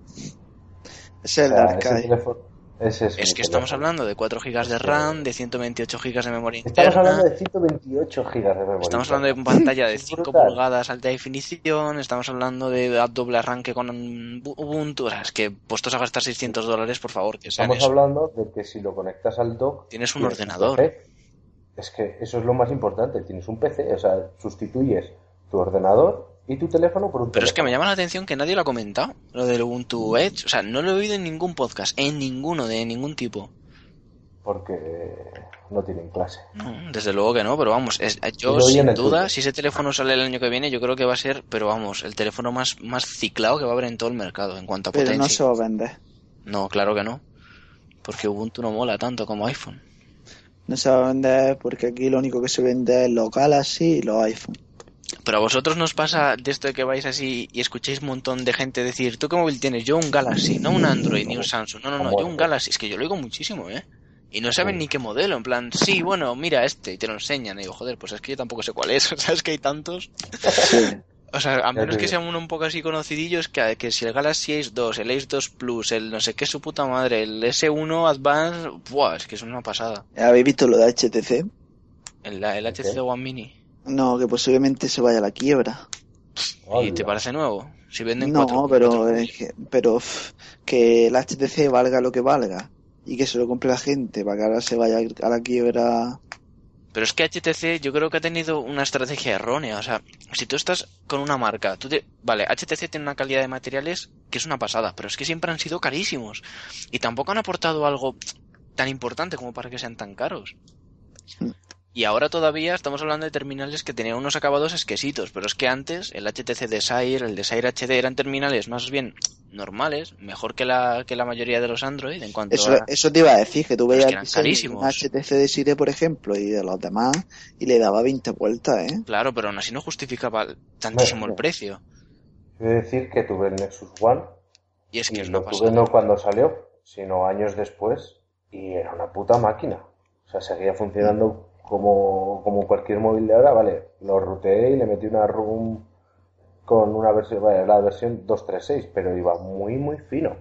Es el o sea, ese Arcade. teléfono- ese es que estamos hablando de 4 GB de RAM, de 128 GB de memoria Estamos interna. hablando de 128 gigas de memoria. Estamos hablando de una pantalla de Es 5 brutal. pulgadas alta definición, estamos hablando de doble arranque con Ubuntu, o sea, es que puestos a gastar 600 dólares, por favor, que sean Estamos eso. hablando de que si lo conectas al dock... Tienes un tienes ordenador. Es que eso es lo más importante. Tienes un PC, o sea, sustituyes tu ordenador y tu teléfono por un Pero es que me llama la atención que nadie lo ha comentado, lo del Ubuntu Edge. O sea, no lo he oído en ningún podcast, en ninguno, de ningún tipo. Porque no tienen clase. No, desde luego que no, pero vamos, es- yo Lo sin duda, si ese teléfono sale el año que viene, yo creo que va a ser, pero vamos, el teléfono más, más ciclado que va a haber en todo el mercado en cuanto a Pero no potencia. se va a vender. No, claro que no. Porque Ubuntu no mola tanto como iPhone. No se va a vender porque aquí lo único que se vende es los Galaxy y los iPhone. Pero a vosotros nos pasa de esto de que vais así y escucháis un montón de gente decir, ¿tú qué móvil tienes? Yo un Galaxy, no un Android ni un Samsung. No, no, no, yo un Galaxy. Es que yo lo oigo muchísimo, ¿eh? Y no saben ni qué modelo, en plan, sí, bueno, mira este, y te lo enseñan. Y digo, joder, pues es que yo tampoco sé cuál es, ¿sabes que hay tantos? O sea, a menos que digo. sea uno un poco así conocidillos, que, que si el Galaxy Ace 2, el Ace 2 Plus, el no sé qué su puta madre, el S1 Advance, buah, es que es una pasada. ¿Habéis visto lo de HTC? El, el HTC One Mini. No, que posiblemente se vaya a la quiebra. ¿Y te parece nuevo? Si venden No, cuatro- pero cuatro- es que, pero que el HTC valga lo que valga y que se lo compre la gente para que ahora se vaya a la quiebra. Pero es que HTC yo creo que ha tenido una estrategia errónea. O sea, si tú estás con una marca, tú te... Vale, HTC tiene una calidad de materiales que es una pasada, pero es que siempre han sido carísimos. Y tampoco han aportado algo tan importante como para que sean tan caros. Y ahora todavía estamos hablando de terminales que tenían unos acabados exquisitos, pero es que antes el HTC Desire, el Desire HD eran terminales más bien normales, mejor que la, que la mayoría de los Android en cuanto Eso, a... eso te iba a decir, que tú veías que un HTC Desire, por ejemplo, y de los demás, y le daba 20 vueltas, ¿eh? Claro, pero aún así no justificaba como el precio. Quiero decir que tuve el Nexus One Y es que y es lo tuve no cuando salió, sino años después y era una puta máquina. O sea, seguía funcionando como, como cualquier móvil de ahora, vale, lo ruteé y le metí una ROM con una versión, vale, la versión 236, pero iba muy muy fino.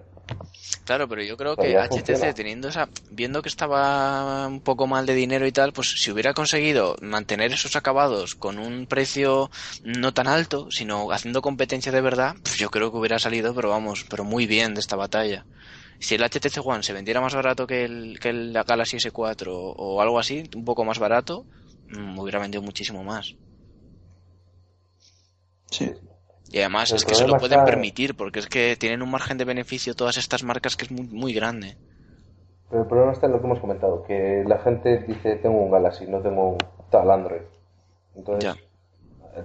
Claro, pero yo creo que HTC teniendo esa, viendo que estaba un poco mal de dinero y tal, pues si hubiera conseguido mantener esos acabados con un precio no tan alto, sino haciendo competencia de verdad, pues yo creo que hubiera salido, pero vamos, pero muy bien de esta batalla. Si el HTC One se vendiera más barato que el, que el Galaxy S4 o, o algo así, un poco más barato, mm, hubiera vendido muchísimo más. Sí. Y además El es que se lo pueden permitir, porque es que tienen un margen de beneficio todas estas marcas que es muy, muy grande. Pero el problema está en lo que hemos comentado, que la gente dice tengo un Galaxy, no tengo un tal Android. Entonces,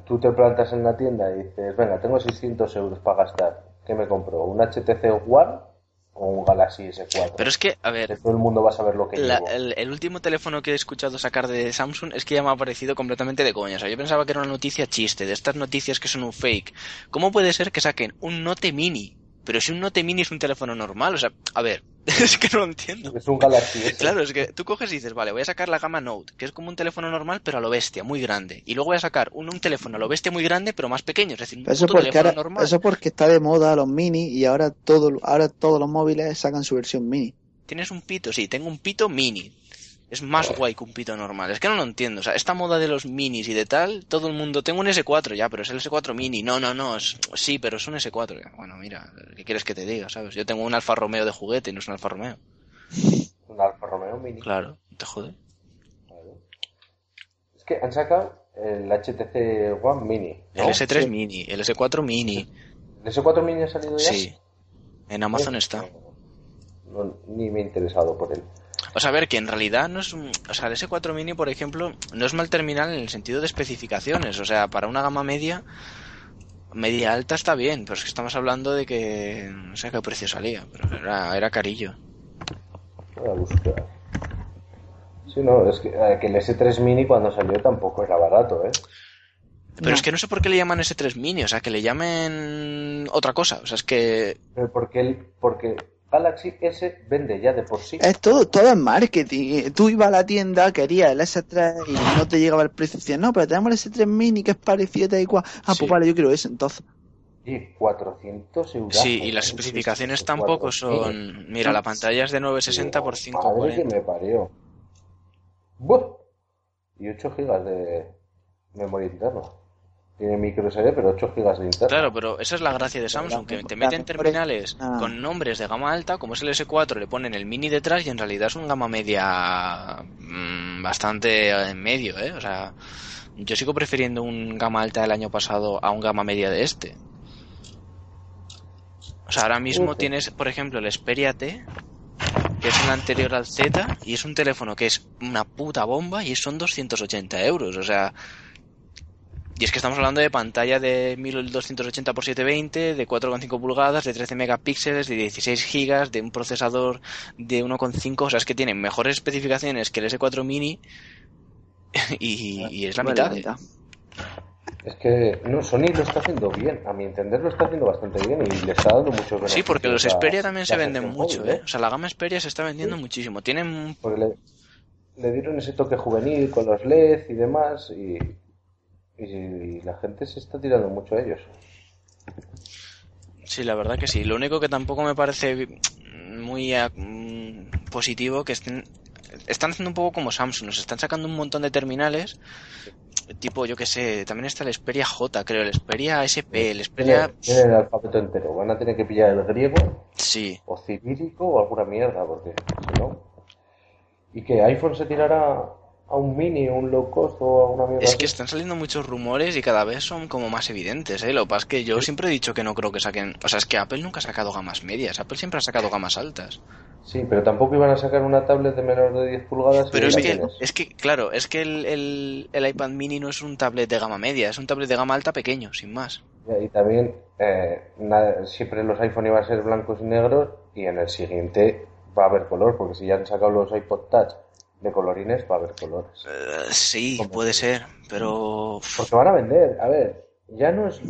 tú te plantas en la tienda y dices, venga, tengo 600 euros para gastar. ¿Qué me compro? ¿Un HTC One o un Galaxy S4? Pero es que, a ver, todo el mundo va a saber lo que La- llevo. el, el último teléfono que he escuchado sacar de Samsung es que ya me ha parecido completamente de coña. O sea, yo pensaba que era una noticia chiste, de estas noticias que son un fake. ¿Cómo puede ser que saquen un Note Mini? Pero si un Note Mini es un teléfono normal, o sea, a ver, es que no lo entiendo. Es un Galaxy S. Claro, es que tú coges y dices, vale, voy a sacar la gama Note, que es como un teléfono normal, pero a lo bestia, muy grande. Y luego voy a sacar un, un teléfono a lo bestia muy grande, pero más pequeño, es decir, un Eso porque, teléfono ahora, normal. eso porque está de moda los mini y ahora todo, ahora todos los móviles sacan su versión mini. Tienes un pito, sí, tengo un pito mini. Es más guay que un pito normal. Es que no lo entiendo. O sea, esta moda de los minis y de tal, todo el mundo. Tengo un S4 ya, pero es el S4 mini. No, no, no. es- sí, pero es un S4. Bueno, mira, ¿qué quieres que te diga, sabes? Yo tengo un Alfa Romeo de juguete y no es un Alfa Romeo. Un Alfa Romeo Mini. Claro, te jode. Claro. Es que han sacado el HTC One Mini. ¿no? El S3 Sí. mini, el S4 mini. ¿El S4 Mini ha salido ya? Sí. En Amazon Eh, está. no, ni me he interesado por él. O sea, a ver, que en realidad no es un... O sea, el S4 Mini, por ejemplo, no es mal terminal en el sentido de especificaciones. O sea, para una gama media, media alta está bien, pero es que estamos hablando de que... No sé a qué precio salía, pero era, era carillo. Voy a buscar. Sí, no, es que, eh, que el S3 Mini cuando salió tampoco era barato, ¿eh? Pero No. es que no sé por qué le llaman S3 Mini, o sea, que le llamen otra cosa. O sea, es que... Pero porque, el, porque Galaxy S vende ya de por sí. Es todo, todo es marketing. Tú ibas a la tienda, querías el S3 y no te llegaba el precio. Decías, no, pero tenemos el S3 mini que es parecido y cual. Ah, Sí. pues vale, yo quiero ese entonces. Y 400 euros. Sí, y las especificaciones tampoco son... Mira, la pantalla es de 960 por Madre que 540. me parió. ¡Buah! Y 8 gigas de memoria interna. Tiene micro SD, pero 8 gigas de interna. Claro, pero esa es la gracia de Samsung, que te meten terminales Ah. con nombres de gama alta, como es el S4, le ponen el mini detrás y en realidad es un gama media mm, bastante en medio, ¿eh? O sea, yo sigo prefiriendo un gama alta del año pasado a un gama media de este. O sea, ahora mismo tienes, por ejemplo, el Xperia T, que es el anterior al Z, y es un teléfono que es una puta bomba y son 280 euros. O sea, y es que estamos hablando de pantalla de 1280 x 720, de 4,5 pulgadas, de 13 megapíxeles, de 16 gigas, de un procesador de 1,5. O sea, es que tienen mejores especificaciones que el S4 Mini y, y es la Vale, mitad. ¿eh? Es que no, Sony lo está haciendo bien. A mi entender lo está haciendo bastante bien y le está dando muchos beneficios. Sí, porque los a Xperia también se venden mucho, móvil, ¿eh? O sea, la gama Xperia se está vendiendo Sí. muchísimo. Tienen Porque le, le dieron ese toque juvenil con los LED y demás y, y la gente se está tirando mucho a ellos. Sí, la verdad que sí. Lo único que tampoco me parece muy ah, mm, positivo que estén están haciendo un poco como Samsung, nos están sacando un montón de terminales, tipo, yo que sé, también está el Xperia J, creo, el Xperia SP, el Xperia... Tienen, tienen el alfabeto entero. Van a tener que pillar el griego Sí, o cirílico o alguna mierda, porque si no. ¿Y que iPhone se tirará a un mini o un low cost o alguna mierda? es así? que están saliendo muchos rumores y cada vez son como más evidentes, ¿eh? Lo que pasa es que yo siempre he dicho que no creo que saquen... O sea, es que Apple nunca ha sacado gamas medias, Apple siempre ha sacado gamas altas. Sí, pero tampoco iban a sacar una tablet de menor de 10 pulgadas. Pero es que, es que, claro, es que el, el, el iPad mini no es un tablet de gama media, es un tablet de gama alta pequeño, sin más. Y también eh, nada- siempre los iPhone iban a ser blancos y negros y en el siguiente va a haber color, porque si ya han sacado los iPod Touch de colorines, va a haber colores. Eh, sí, Como puede ser, pero... Porque van a vender, a ver, ya no es...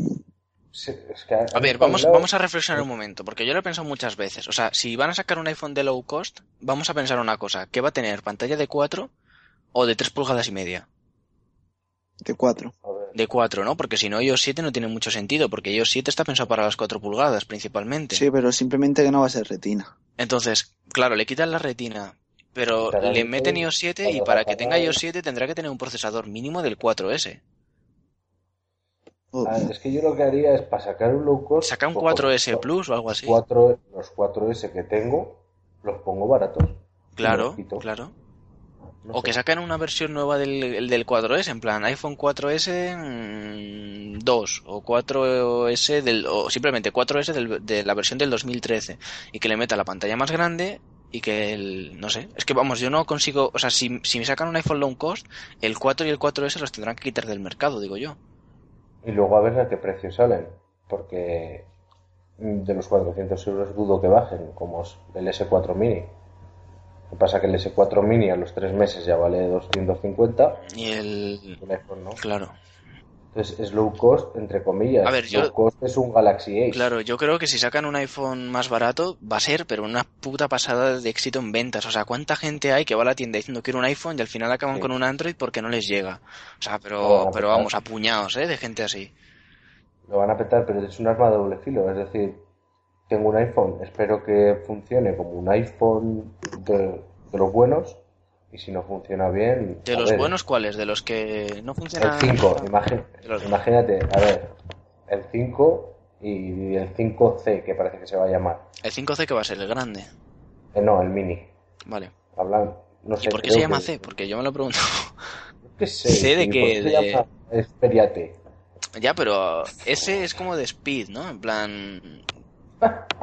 se- es que A ver, vamos, vamos a reflexionar un momento, porque yo lo he pensado muchas veces. O sea, si van a sacar un iPhone de low cost, vamos a pensar una cosa, ¿qué va a tener? ¿Pantalla de 4 o de 3 pulgadas y media? De cuatro. A ver, De 4, ¿no? Porque si no, iOS 7 no tiene mucho sentido, porque iOS 7 está pensado para las 4 pulgadas principalmente. Sí, pero simplemente que no va a ser retina. Entonces, claro, le quitan la retina, pero le meten iOS 7 y para que tenga iOS 7 tendrá que tener un procesador mínimo del 4S. Oh, ah, es que yo lo que haría es para sacar un low cost... Saca un cojo 4S los Plus o algo así. 4 los 4S que tengo, los pongo baratos. Claro, claro. No O sé. que sacan una versión nueva del, el del 4S, en plan iPhone 4S mm, 2 o 4S del, o simplemente 4S del- de la versión del 2013 y que le meta la pantalla más grande y que el, no sé, es que vamos, yo no consigo, o sea, si, si me sacan un iPhone low cost, el 4 y el 4S los tendrán que quitar del mercado, digo yo. Y luego a ver a qué precio salen, porque de los 400 euros dudo que bajen, como el S4 Mini. Lo que pasa que el S4 Mini a los tres meses ya vale 250, Y el, el iPhone no. claro. Es low cost, entre comillas. A ver, yo- Low cost es un Galaxy Ace. Claro, yo creo que si sacan un iPhone más barato va a ser, pero una puta pasada de éxito en ventas. O sea, ¿cuánta gente hay que va a la tienda diciendo quiero un iPhone y al final acaban Sí. con un Android porque no les llega? O sea, pero, a pero vamos, apuñados, ¿eh? De gente así. Lo van a petar, pero es un arma de doble filo. Es decir, tengo un iPhone, espero que funcione como un iPhone de, de los buenos. Y si no funciona bien. ¿De los ver, buenos cuáles? ¿De los que no funcionan? El 5, imagi- De los- imagínate, a ver, el 5 y el 5C, que parece que se va a llamar. El 5C que va a ser el grande. Eh, no, el mini. Vale. Hablan, no sé. ¿Y por qué se llama que- C? Porque yo me lo pregunto. ¿Qué sé? ¿C de se De-? Ya, pero ese es como de speed, ¿no? En plan...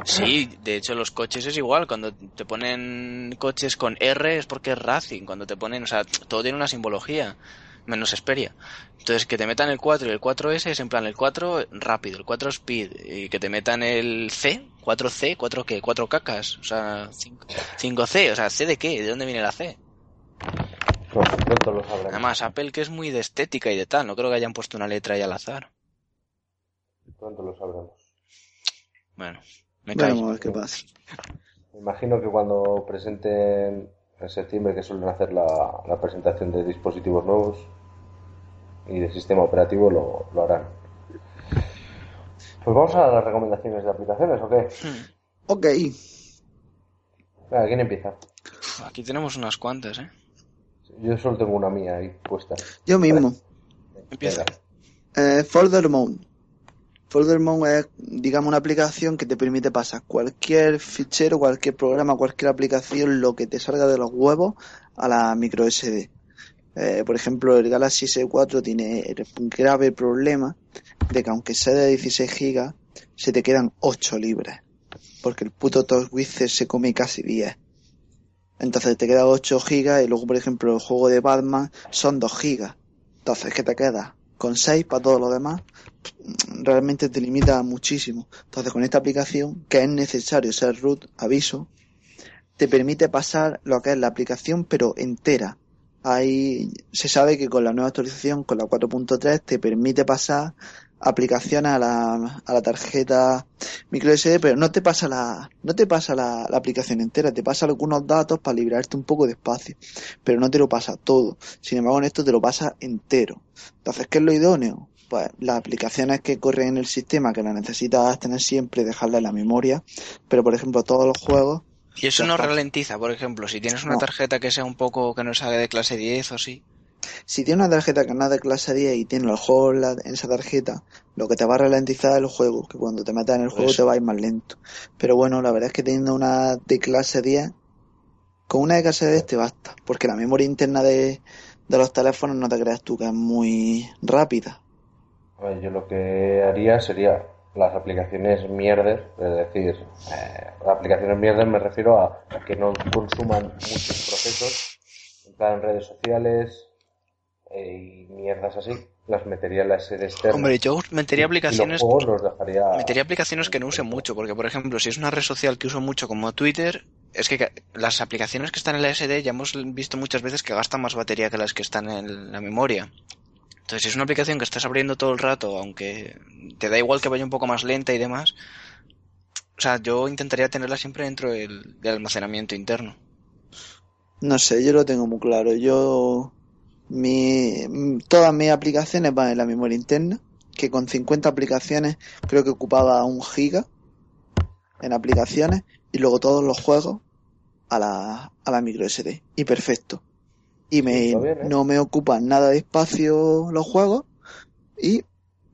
Sí, de hecho los coches es igual, cuando te ponen coches con R es porque es Racing, cuando te ponen, o sea, todo tiene una simbología, menos Xperia. Entonces que te metan el 4 y el 4S es en plan el 4 rápido, el 4 speed, y que te metan el C, 4C, 4 qué, 4 cacas, o sea, 5, 5C, o sea, ¿C de qué? ¿De dónde viene la C? No, pronto lo sabremos. Además, Apple que es muy de estética y de tal, no creo que hayan puesto una letra ahí al azar. Pronto lo sabremos. Bueno, me Veremos a callo. ver qué pasa. Me imagino que cuando presenten en septiembre, que suelen hacer la, la presentación de dispositivos nuevos y de sistema operativo, lo, lo harán. Pues vamos a las recomendaciones de aplicaciones, ¿o qué? Hmm. Ok, Venga, ¿quién empieza? Aquí tenemos unas cuantas, ¿eh? Yo solo tengo una mía ahí puesta. yo mismo. Empieza. Eh, Folder Mode. Folder Mode es, digamos, una aplicación que te permite pasar cualquier fichero, cualquier programa, cualquier aplicación, lo que te salga de los huevos a la micro SD. Eh, por ejemplo, el Galaxy S4 tiene el grave problema de que aunque sea de 16 GB, se te quedan 8 libres. Porque el puto Twister se come casi 10. Entonces te quedan 8 GB y luego, por ejemplo, el juego de Batman son 2 GB. Entonces, ¿qué te queda? Con 6 para todo lo demás, realmente te limita muchísimo. Entonces, con esta aplicación, que es necesario ser root, aviso, te permite pasar lo que es la aplicación, pero entera. Ahí se sabe que con la nueva actualización, con la 4.3, te permite pasar aplicaciones a la, a la tarjeta micro SD, pero no te pasa la, no te pasa la, la aplicación entera, te pasa algunos datos para librarte un poco de espacio, pero no te lo pasa todo. Sin embargo, en esto te lo pasa entero. Entonces, ¿qué es lo idóneo? Pues las aplicaciones que corren en el sistema, que las necesitas tener siempre, dejarlas en la memoria, pero por ejemplo, todos los juegos, Y eso no ralentiza, por ejemplo, si tienes una No. tarjeta que sea un poco que no salga de clase 10 o sí. Si tienes una tarjeta que no es de clase 10 y tienes los juegos en la- en esa tarjeta, lo que te va a ralentizar es el juego, que cuando te metas en el juego Eso. te va a ir más lento. Pero bueno, la verdad es que teniendo una de clase 10, con una de clase 10 te basta, porque la memoria interna de, de los teléfonos no te creas tú que es muy rápida. A ver, yo lo que haría sería las aplicaciones mierder, es decir, eh, las aplicaciones mierder me refiero a que no consuman muchos procesos, en plan redes sociales y mierdas así, las metería en la sede externa. Hombre, yo metería aplicaciones Y los juegos los dejaría... metería aplicaciones que no use mucho, porque por ejemplo, si es una red social que uso mucho como Twitter, es que las aplicaciones que están en la SD ya hemos visto muchas veces que gastan más batería que las que están en la memoria. Entonces, si es una aplicación que estás abriendo todo el rato, aunque te da igual que vaya un poco más lenta y demás, o sea, yo intentaría tenerla siempre dentro del, del almacenamiento interno. No sé, yo lo tengo muy claro. Yo, mi, todas mis aplicaciones van en la memoria interna, que con 50 aplicaciones creo que ocupaba un giga en aplicaciones, y luego todos los juegos a la, a la micro SD. Y perfecto. Y me, bien, ¿eh? no me ocupan nada de espacio los juegos, y,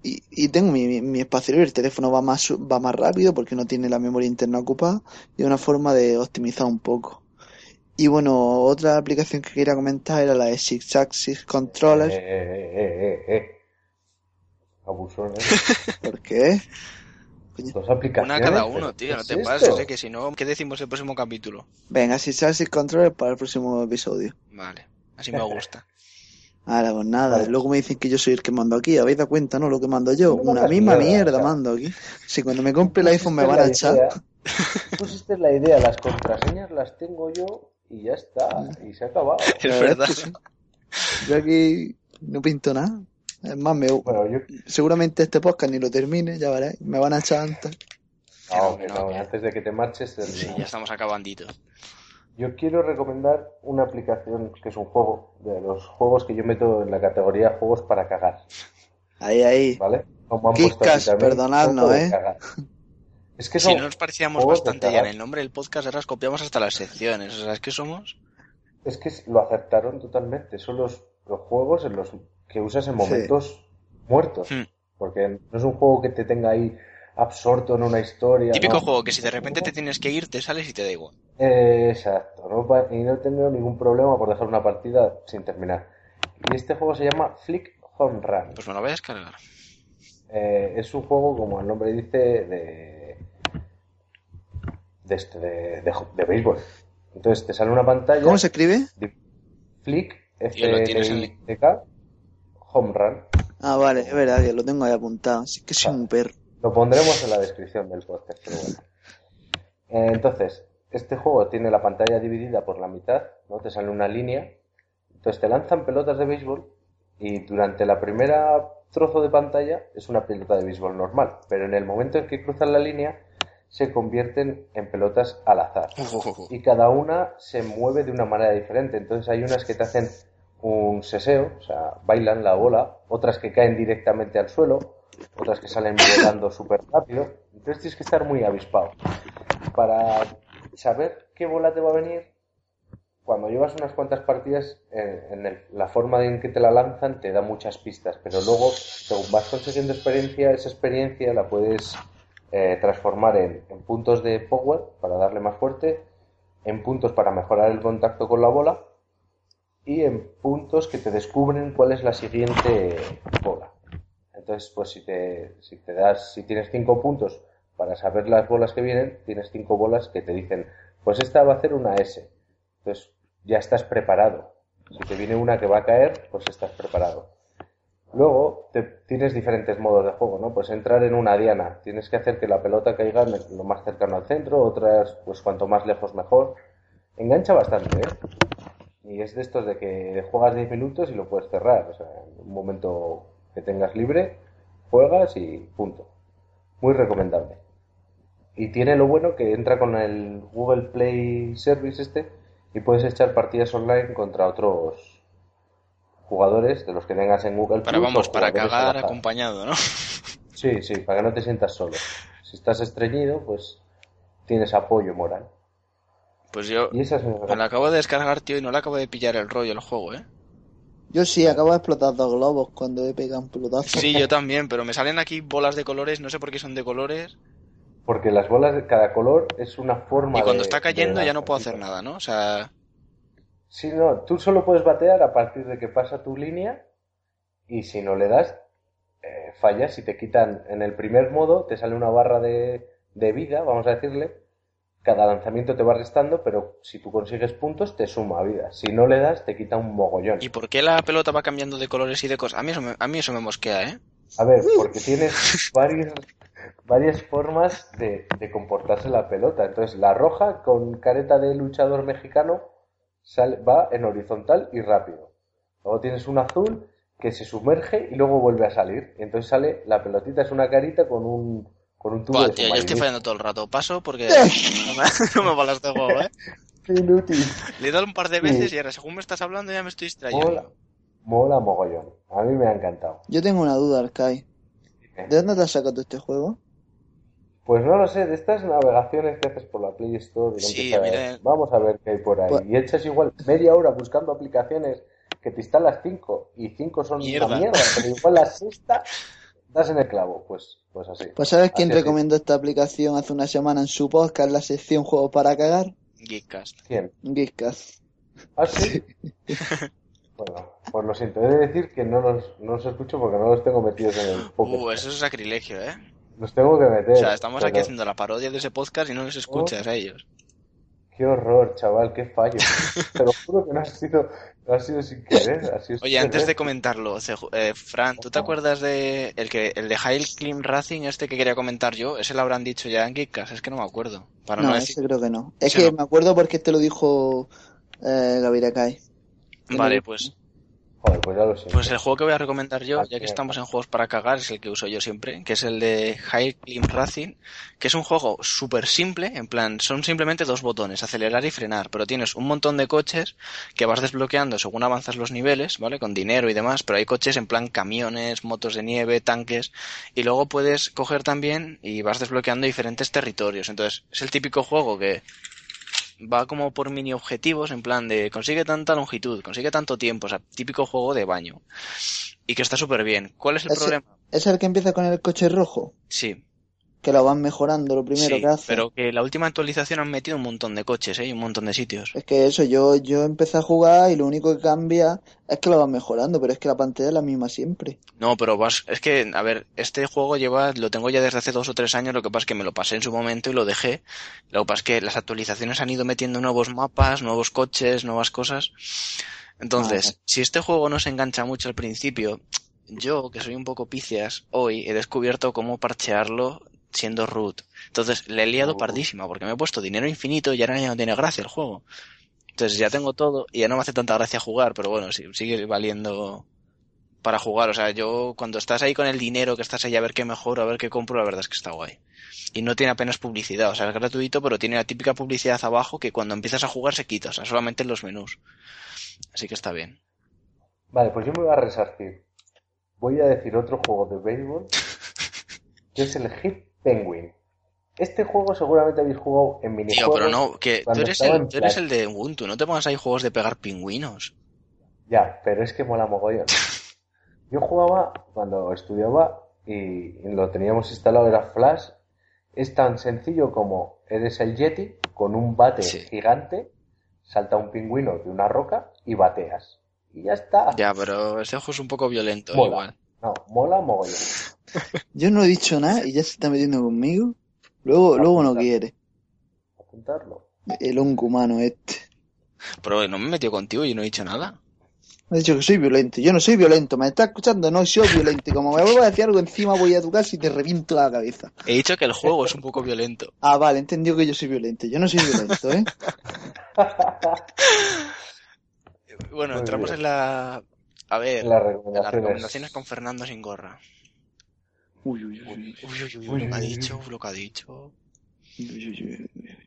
y, y tengo mi, mi- mi espacio libre. El teléfono va más, va más rápido porque no tiene la memoria interna ocupada, y es una forma de optimizar un poco. Y bueno, otra aplicación que quería comentar era la de Six Axis Controller. Eh, eh, eh, eh, eh. Abusón, ¿eh? ¿Por qué? Dos aplicaciones. Una cada ¿pero uno, tío, no es te esto? pases, eh, que si no, ¿qué decimos el próximo capítulo? Venga, Six Axis Controller para el próximo episodio. Vale, así me gusta. Ahora, pues nada, Vale. luego me dicen que yo soy el que mando aquí. ¿Habéis dado cuenta, no? Lo que mando yo. No Una misma mierda, mando aquí. Si cuando me compre el iPhone me van a la echar. idea- Pusiste la idea, las contraseñas las tengo yo y ya está, y se ha acabado. Es verdad. Yo aquí no pinto nada. Es más, me, Bueno, yo... seguramente este podcast ni lo termine, ya verás. Me van a echar antes. No, Que que no, no, que- antes de que te marches... Sí, ya estamos acabandito. Yo quiero recomendar una aplicación que es un juego, de los juegos que yo meto en la categoría juegos para cagar, Ahí, ahí. ¿vale? Como han Kikas, puesto aquí también, perdonadnos, ¿eh? Es que Si no nos parecíamos bastante ya en el nombre del podcast, ahora copiamos hasta las secciones. O sea, es que somos. es que lo aceptaron totalmente. Son los, los juegos en los que usas en Sí. momentos muertos. Hmm. Porque no es un juego que te tenga ahí absorto en una historia. Típico ¿no? juego que si de repente te tienes que ir, te sales y te da igual. Eh, exacto, y no he tenido ningún problema por dejar una partida sin terminar. Y este juego se llama Flick Home Run. Pues me lo voy a descargar. Eh, es un juego, como el nombre dice, de. De este, de, de, de béisbol. Entonces te sale una pantalla. ¿Cómo se escribe? de Flick, tienes en- F-L-I-C-K, Home Run. Ah, vale, es verdad que lo tengo ahí apuntado. Así que soy un perro. Lo pondremos en la descripción del podcast, pero bueno. Eh, entonces, este juego tiene la pantalla dividida por la mitad, ¿no? Te sale una línea. Entonces te lanzan pelotas de béisbol y durante la primera trozo de pantalla es una pelota de béisbol normal, pero en el momento en que cruzan la línea se convierten en pelotas al azar. Y cada una se mueve de una manera diferente. Entonces hay unas que te hacen un seseo, o sea, bailan la bola, otras que caen directamente al suelo, otras que salen volando súper rápido. Entonces tienes que estar muy avispado. Para saber qué bola te va a venir, cuando llevas unas cuantas partidas, eh, en el- la forma en que te la lanzan te da muchas pistas, pero luego, según vas consiguiendo experiencia, esa experiencia la puedes eh, transformar en, en puntos de power para darle más fuerte, en puntos para mejorar el contacto con la bola y en puntos que te descubren cuál es la siguiente bola. Entonces, pues si te, si te das, si tienes cinco puntos para saber las bolas que vienen, tienes cinco bolas que te dicen, pues esta va a hacer una S. Entonces ya estás preparado. Si te viene una que va a caer, pues estás preparado. Luego te, tienes diferentes modos de juego, ¿no? Pues entrar en una diana. Tienes que hacer que la pelota caiga lo más cercano al centro, otras, pues cuanto más lejos mejor. Engancha bastante, ¿eh? Y es de estos de que juegas 10 minutos y lo puedes cerrar. O sea, en un momento que tengas libre, juegas y punto. Muy recomendable. Y tiene lo bueno que entra con el Google Play Service este y puedes echar partidas online contra otros jugadores de los que tengas en Google Para, vamos, para cagar acompañado, ¿no? Sí, sí, para que no te sientas solo. Si estás estreñido, pues tienes apoyo moral. Pues yo Y esa es mi me lo acabo de descargar, tío, y no le acabo de pillar el rollo al juego, ¿eh? Yo sí, acabo de explotar dos globos cuando he pegado un pelotazo. Sí, yo también, pero me salen aquí bolas de colores, no sé por qué son de colores. Porque las bolas de cada color es una forma Y cuando de- está cayendo ya no puedo hacer nada, ¿no? O sea, Sí, no, tú solo puedes batear a partir de que pasa tu línea y si no le das, eh, fallas y te quitan en el primer modo, te sale una barra de, de vida, vamos a decirle. Cada lanzamiento te va restando, pero si tú consigues puntos, te suma vida. Si no le das, te quita un mogollón. ¿y por qué la pelota va cambiando de colores y de cosas? A mí eso me, a mí eso me mosquea, ¿eh? A ver, porque tienes varias, varias formas de, de comportarse la pelota. Entonces, la roja, con careta de luchador mexicano, sale, va en horizontal y rápido. Luego tienes un azul que se sumerge y luego vuelve a salir. Y entonces sale, la pelotita es una carita con un, con un tubo Buah, de tío, yo estoy fallando todo el rato. Paso porque no me, me mola este juego, ¿eh? Qué inútil. Le he dado un par de veces y ahora según me estás hablando ya me estoy distrayendo. Mola, mola mogollón. A mí me ha encantado. Yo tengo una duda, Arkai. ¿De dónde te has sacado este juego? Pues no lo sé, de estas navegaciones que haces por la Play Store, y Sí, mira. vamos a ver qué hay por ahí. Pues- Y echas igual media hora buscando aplicaciones que te instalas cinco y cinco son Mierda. una mierda, pero igual la sexta das en el clavo. Pues, pues así. Pues ¿sabes quién Así, así. recomendó esta aplicación hace una semana en su podcast, la sección Juegos para cagar? Geekcast. ¿Quién? Geekcast. ¿Ah, sí? bueno, pues lo siento. He de decir que no los, no los escucho porque no los tengo metidos en el pocket. Uh, eso es sacrilegio, ¿eh? Los tengo que meter. O sea, estamos aquí haciendo la parodia de ese podcast y no les escuchas a ellos. Qué horror, chaval, qué fallo. Te lo juro que no ha sido, no ha sido sin querer. ha sido sin Oye, antes de comentarlo, eh, Fran, ¿tú te acuerdas de el que el de Hail Clean Racing este que quería comentar yo? Ese lo habrán dicho ya en Geekcast, es que no me acuerdo. Para no, No, decir... ese creo que no. Es que no. me acuerdo porque este lo dijo eh, Gaviria Kai. Vale, pues Joder, pues ya lo sé. Pues el juego que voy a recomendar yo, Ah, ya que estamos en juegos para cagar, es el que uso yo siempre, que es el de High Climb Racing, que es un juego súper simple, en plan, son simplemente dos botones, acelerar y frenar, pero tienes un montón de coches que vas desbloqueando según avanzas los niveles, ¿vale? Con dinero y demás, pero hay coches en plan camiones, motos de nieve, tanques, y luego puedes coger también y vas desbloqueando diferentes territorios. Entonces, es el típico juego que va como por mini objetivos, en plan de consigue tanta longitud, consigue tanto tiempo, o sea, típico juego de baño. Y que está súper bien. ¿Cuál es el problema? Es el que empieza con el coche rojo, Sí, que lo van mejorando lo primero sí, que hace. pero que la última actualización han metido un montón de coches, ¿eh? Y un montón de sitios. Es que eso, yo, yo empecé a jugar y lo único que cambia es que lo van mejorando, pero es que la pantalla es la misma siempre. No, pero vas, es que, a ver, este juego lleva, lo tengo ya desde hace dos o tres años, lo que pasa es que me lo pasé en su momento y lo dejé. Lo que pasa es que las actualizaciones han ido metiendo nuevos mapas, nuevos coches, nuevas cosas. Entonces, Vale. si este juego no se engancha mucho al principio, yo, que soy un poco picias, hoy he descubierto cómo parchearlo siendo root. Entonces, le he liado Oh. pardísima, porque me he puesto dinero infinito y ahora ya no tiene gracia el juego. Entonces ya tengo todo y ya no me hace tanta gracia jugar, pero bueno, sí, sigue valiendo para jugar. O sea, yo cuando estás ahí con el dinero, que estás ahí a ver qué mejoro, a ver qué compro, la verdad es que está guay. Y no tiene apenas publicidad, o sea, es gratuito, pero tiene la típica publicidad abajo que cuando empiezas a jugar se quita, o sea, solamente en los menús. Así que está bien. Vale, pues yo me voy a resarcir. Voy a decir otro juego de béisbol, que es el Hit Penguin. Este juego seguramente habéis jugado en Tío, minijuegos. pero no, que tú eres, el, en tú eres plan- el de Ubuntu, no te pongas ahí juegos de pegar pingüinos. Ya, pero es que mola mogollón. Yo jugaba cuando estudiaba y lo teníamos instalado, era Flash. Es tan sencillo como eres el Yeti con un bate Sí. gigante, salta un pingüino de una roca y bateas. Y ya está. Ya, pero este juego es un poco violento, Mola. igual. No, mola mogollón. Yo no he dicho nada y ya se está metiendo conmigo. Luego, luego no quiere. Apuntarlo. El hongo humano este. Pero no me he metido contigo y no he dicho nada. Me ha dicho que soy violento. Yo no soy violento. ¿Me estás escuchando? No soy violento. Y como me vuelvo a decir algo encima voy a tu casa y te reviento la cabeza. He dicho que el juego es un poco violento. Ah, vale, entendió que yo soy violento. Yo no soy violento, ¿eh? Bueno, Muy entramos bien. en la... A ver, Las en las recomendaciones. con Fernando sin gorra. Uy, uy, uy. Uy, uy, uy, Uy, lo que ha uy, dicho, lo que ha dicho. uy, uy, uy, uy.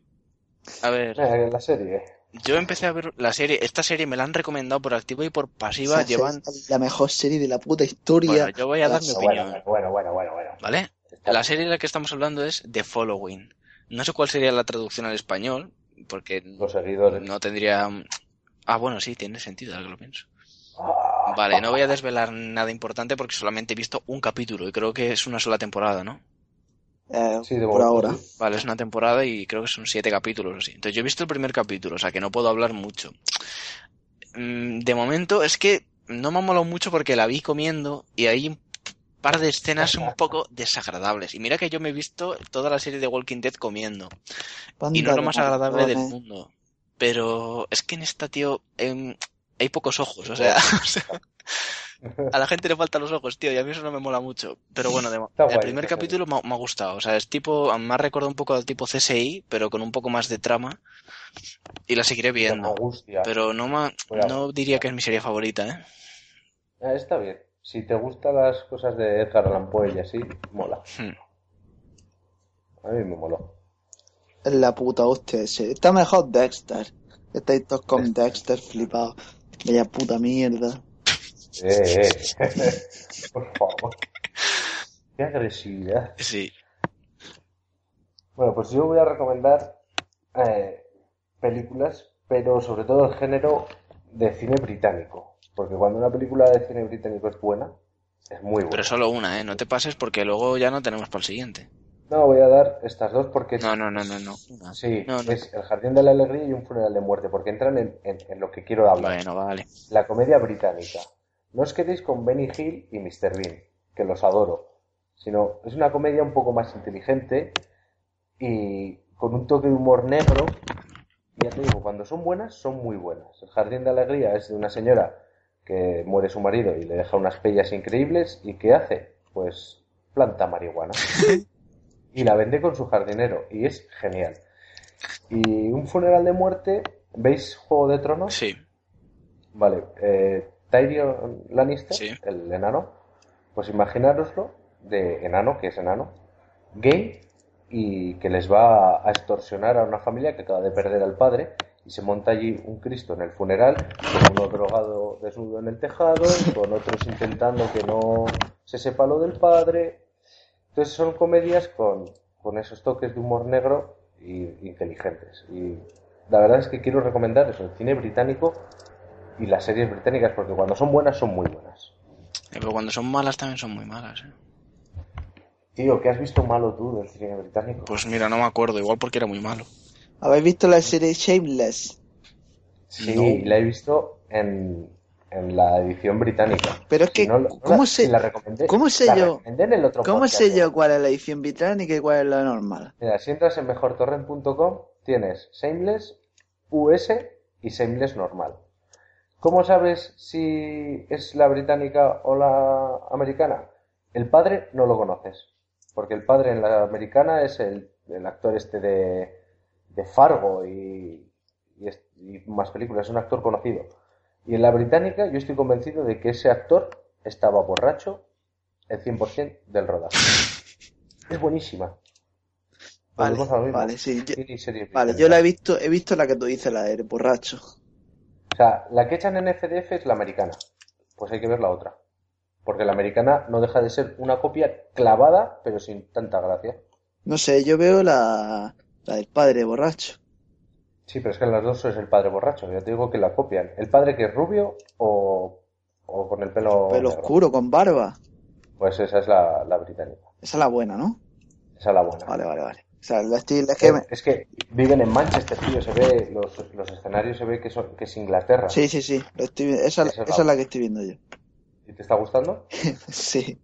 A ver, Eh, la serie. yo empecé a ver la serie, esta serie me la han recomendado por activa y por pasiva, Esa llevan... La mejor serie de la puta historia. Bueno, yo voy a dar mi opinión, Bueno, bueno, bueno, bueno, bueno. ¿vale? La serie de la que estamos hablando es The Following. No sé cuál sería la traducción al español, porque Los seguidores. no tendría... Ah, bueno, sí, tiene sentido ahora que lo pienso. Ah, Vale, no voy a desvelar nada importante porque solamente he visto un capítulo y creo que es una sola temporada, ¿no? Eh, Sí, de por ahora. Vale, es una temporada y creo que son siete capítulos o así. Entonces yo he visto el primer capítulo, o sea que no puedo hablar mucho. Mm, De momento es que no me ha molado mucho porque la vi comiendo y hay un par de escenas un poco desagradables. Y mira que yo me he visto toda la serie de Walking Dead comiendo. Y no es lo más agradable del mundo. Pero es que en esta, tío, em, hay pocos ojos, o sea, o sea, a la gente le faltan los ojos, tío, y a mí eso no me mola mucho. Pero bueno, de- el guay, primer capítulo me, ha- me ha gustado, o sea, es tipo, me ha recordado un poco al tipo CSI, pero con un poco más de trama. Y la seguiré viendo. Pero no, no diría que es mi serie favorita, ¿eh? Ah, está bien. Si te gustan las cosas de Edgar Allan Poe y así, mola. Hmm. A mí me moló. Es la puta hostia ese. Está mejor Dexter. Estáis todos con Dexter flipados. Vaya puta mierda. Eh, eh. Por favor. Qué agresividad. Sí. Bueno, pues yo voy a recomendar eh, películas, pero sobre todo el género de cine británico. Porque cuando una película de cine británico es buena, es muy buena. Pero solo una, ¿eh? No te pases porque luego ya no tenemos para el siguiente. No, voy a dar estas dos porque No, no, no, no, no. Sí, No, no. es El Jardín de la Alegría y Un Funeral de Muerte, porque entran en, en- en lo que quiero hablar. Bueno, vale. La comedia británica. No os quedéis con Benny Hill y Mr. Bean, que los adoro, sino es una comedia un poco más inteligente y con un toque de humor negro. Y ya te digo, cuando son buenas, son muy buenas. El Jardín de Alegría es de una señora que muere su marido y le deja unas pellas increíbles. ¿Y qué hace? Pues planta marihuana. y la vende con su jardinero. Y es genial. Y un funeral de muerte, ¿veis Juego de Tronos? Sí. Vale, eh, Tyrion Lannister, Sí. el enano, pues imaginároslo de enano, que es enano, gay, y que les va a extorsionar a una familia que acaba de perder al padre, y se monta allí un Cristo en el funeral, con uno drogado desnudo en el tejado, con otros intentando que no se sepa lo del padre. Entonces son comedias con, con esos toques de humor negro y inteligentes. Y la verdad es que quiero recomendar eso, el cine británico y las series británicas, porque cuando son buenas son muy buenas. Eh, Pero cuando son malas también son muy malas, ¿eh? Tío, ¿qué has visto malo tú del cine británico? Pues mira, no me acuerdo, igual porque era muy malo. ¿Habéis visto la serie Shameless? sí, no. la he visto en, en la edición británica. Pero es que, Si no- no ¿cómo la, sé- si la recomendé, cómo sé la yo- en el otro ¿Cómo podcast, sé yo cuál es la edición británica y cuál es la normal? Mira, si entras en mejortorrent.com tienes Shameless US y Shameless normal. ¿Cómo sabes si es la británica o la americana? El padre no lo conoces, porque el padre en la americana es el, el actor este de, de Fargo y, y es- y más películas, es un actor conocido. Y en la británica yo estoy convencido de que ese actor estaba borracho el 100% del rodaje. Es buenísima. Vale, vale, sí. yo- vale, yo la he visto, he visto la que tú dices, la de borracho. O sea, la que echan en FDF es la americana. Pues hay que ver la otra. Porque la americana no deja de ser una copia clavada, pero sin tanta gracia. No sé, yo veo la, la del padre borracho. Sí, pero es que en las dos es el padre borracho. Ya te digo que la copian. El padre que es rubio o, o con el pelo Pelo negro. oscuro, con barba. Pues esa es la, la británica. Esa es la buena, ¿no? Esa es la buena. Vale, vale, vale. O sea, la estoy, es que me- Es que viven en Manchester, tío. Se ve, los, los escenarios se ve que, son, que es Inglaterra. Sí, sí, sí. lo estoy esa, Esa es la esa es la que estoy viendo yo. ¿Y te está gustando? Sí.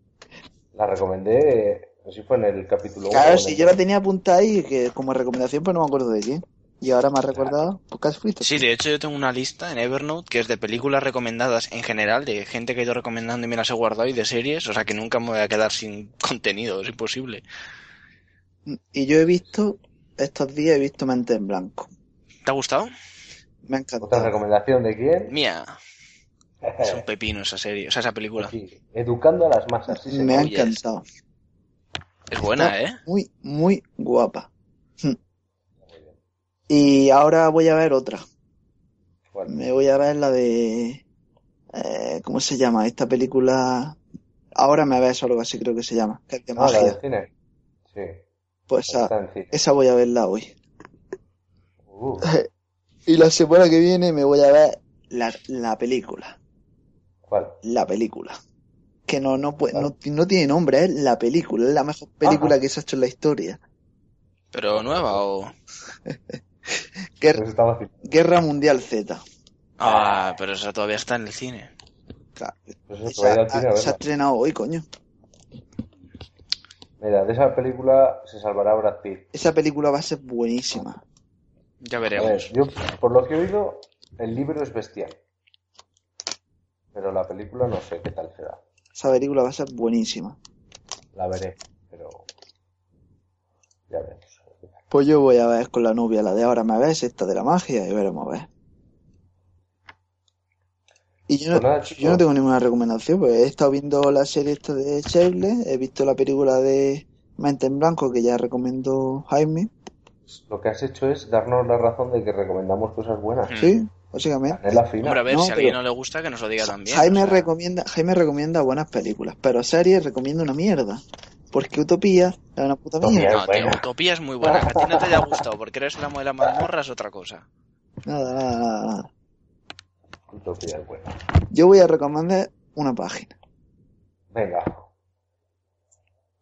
La recomendé, no sé si fue en el capítulo uno o Claro, en si yo la tenía apuntada ahí que como recomendación, pues no me acuerdo de quién. Y ahora me ha recordado, casi fuiste. Sí, de hecho yo tengo una lista en Evernote que es de películas recomendadas en general, de gente que he ido recomendando y me las he guardado y de series, o sea que nunca me voy a quedar sin contenido, es imposible. Y yo he visto, estos días he visto Mente en Blanco. ¿Te ha gustado? Me ha Otra encantado. recomendación de quién? Mía, es un pepino esa serie, o sea, esa película. Sí, educando a las masas. sí, Me ha encantado. Es buena, ¿eh? Muy, muy guapa. Y ahora voy a ver otra. Bueno, Me voy a ver la de... eh, ¿Cómo se llama? Esta película... Ahora me ves o algo así creo que se llama. Que es de ah, la magia. cine. Sí, Pues cine. esa voy a verla hoy. Uh, Y la semana que viene me voy a ver la, la película. ¿Cuál? La película. Que no, no, puede, no, no tiene nombre, es la película. Es la mejor película Ajá. que se ha hecho en la historia. ¿Pero nueva o...? Guerra, Pues. Guerra Mundial Z. Ah, pero esa todavía está en el cine. Claro, Pues esa- cine se ha estrenado hoy, coño. Mira, de esa película se salvará Brad Pitt. Esa película va a ser buenísima. Ya ver, veremos. yo, por lo que he oído, el libro es bestial. Pero la película no sé qué tal será. Esa película va a ser buenísima. La veré, pero ya veremos. Pues yo voy a ver con la novia la de ahora me ves, esta de la magia, y veremos a ver. Y yo no, Pues yo no tengo ninguna recomendación, pues he estado viendo la serie esta de Shable, he visto la película de Mente en Blanco que ya recomendó Jaime, Lo que has hecho es darnos la razón de que recomendamos cosas buenas. Mm. sí, básicamente. Canela fina. Hombre, a ver, No, si a alguien no le gusta, que nos lo diga también. Jaime o sea. recomienda, Jaime recomienda buenas películas, pero series recomienda una mierda. Porque Utopía es una puta mierda. No, tío. Utopía es muy buena. Que a ti no te haya gustado porque eres el amo de la mazmorra es otra cosa. Nada, nada, nada, nada. Utopía es buena. Yo voy a recomendar una página. Venga.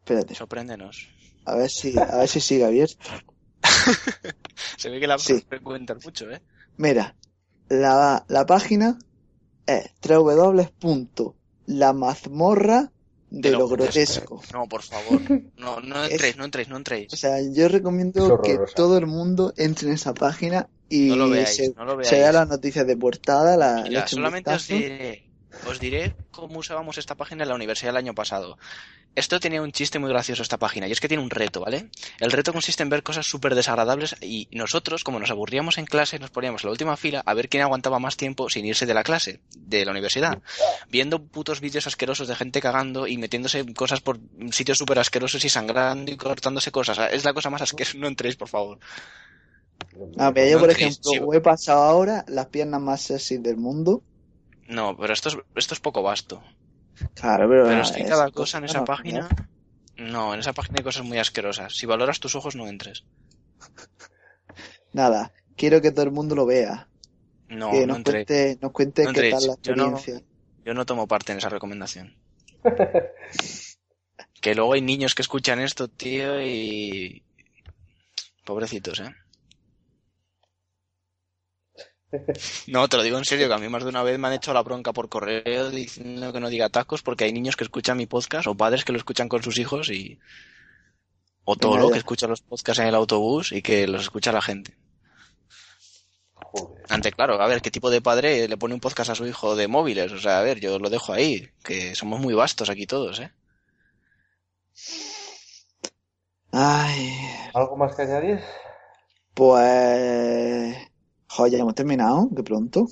Espérate, Sorpréndenos. a ver si, a ver si sigue abierto. Se ve que la Sí. frecuentas mucho, ¿eh? Mira, la, la página es www.lamazmorra de lo grotesco. No, por favor. No, no entréis, no entréis, no O entréis. sea, yo recomiendo que todo el mundo entre en esa página y No lo veáis, se, no lo se vea veáis. las noticias de portada, la Mira, solamente os diré os diré cómo usábamos esta página en la universidad el año pasado. Esto tenía un chiste muy gracioso esta página, y es que tiene un reto, ¿vale? El reto consiste en ver cosas súper desagradables y nosotros, como nos aburríamos en clase, nos poníamos en la última fila a ver quién aguantaba más tiempo sin irse de la clase, de la universidad, viendo putos vídeos asquerosos de gente cagando y metiéndose cosas por sitios súper asquerosos y sangrando y cortándose cosas. Es la cosa más asquerosa, no entréis, por favor. A ver, yo No por entréis, ejemplo, he pasado ahora las piernas más sexy del mundo. No, pero esto es, esto es poco vasto. Claro, pero, Pero es que cada cosa en esa página... No, en esa página hay cosas muy asquerosas. Si valoras tus ojos, no entres. Nada, quiero que todo el mundo lo vea. No, que no nos entré. cuente, nos cuente No qué tal la Yo no- experiencia. Yo no tomo parte en esa recomendación. que luego hay niños que escuchan esto, tío, y... Pobrecitos, ¿eh? No, te lo digo en serio, que a mí más de una vez me han hecho la bronca por correo diciendo que no diga tacos porque hay niños que escuchan mi podcast o padres que lo escuchan con sus hijos y... O ya. que escucha los podcasts en el autobús y que los escucha la gente. Joder. Ante, claro, a ver, ¿qué tipo de padre le pone un podcast a su hijo de móviles? O sea, a ver, yo lo dejo ahí, que somos muy vastos aquí todos, ¿eh? Ay, ¿Algo más que añadir? pues... Joder, ya hemos terminado, de pronto.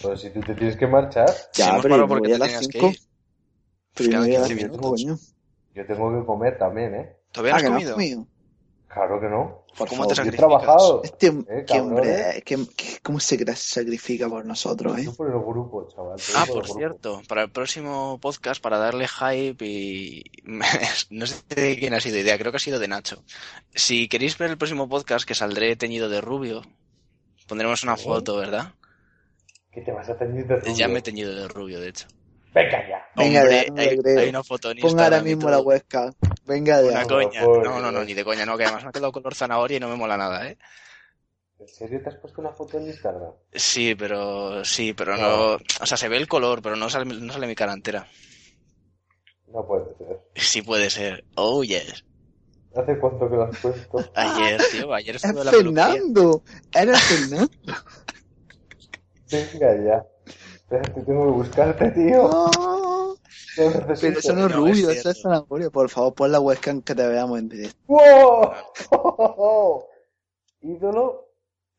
Pues si tú te tienes que marchar, Ya, pero porque voy a te las tenías que 5. ir. Pero yo voy a las 15 cinco, minutos. coño. yo tengo que comer también, ¿eh? ¿Todavía Ah, no has que no has comido? comido. Claro que no. Por ¿Cómo favor. te Yo he sacrificas? trabajado. Este Eh, qué hombre, qué- qué- cómo se sacrifica por nosotros, ¿eh? Yo por el grupo, chaval. Ah, por cierto, para el próximo podcast, para darle hype y... no sé de quién ha sido idea, creo que ha sido de Nacho. Si queréis ver el próximo podcast, que saldré teñido de rubio, pondremos una foto, ¿verdad? ¿Qué te vas a teñir de rubio? Ya me he teñido de rubio, de hecho. Venga ya. Venga Hombre, ya, no me hay, una foto en Ponga Instagram ahora mismo la webcam. Venga Una ya. co- coña. No, no, no, ni de coña, no, que además me ha quedado color zanahoria y no me mola nada, ¿eh? ¿En serio te has puesto una foto en Instagram? Sí, pero sí, pero No. no, o sea, se ve el color, pero no sale, no sale mi cara entera. No puede ser. Sí puede ser. Oh, yes. ¿Hace cuánto que lo has puesto? Ayer, tío, ayer Es estuve en la peluquería. Fernando. Eres Fernando. Venga ya. Espérate, tengo que buscarte, tío. No. Pero eso no es rubio, es eso es zanahoria. Por favor, pon la webcam que te veamos en directo. ¡Wow! Ídolo.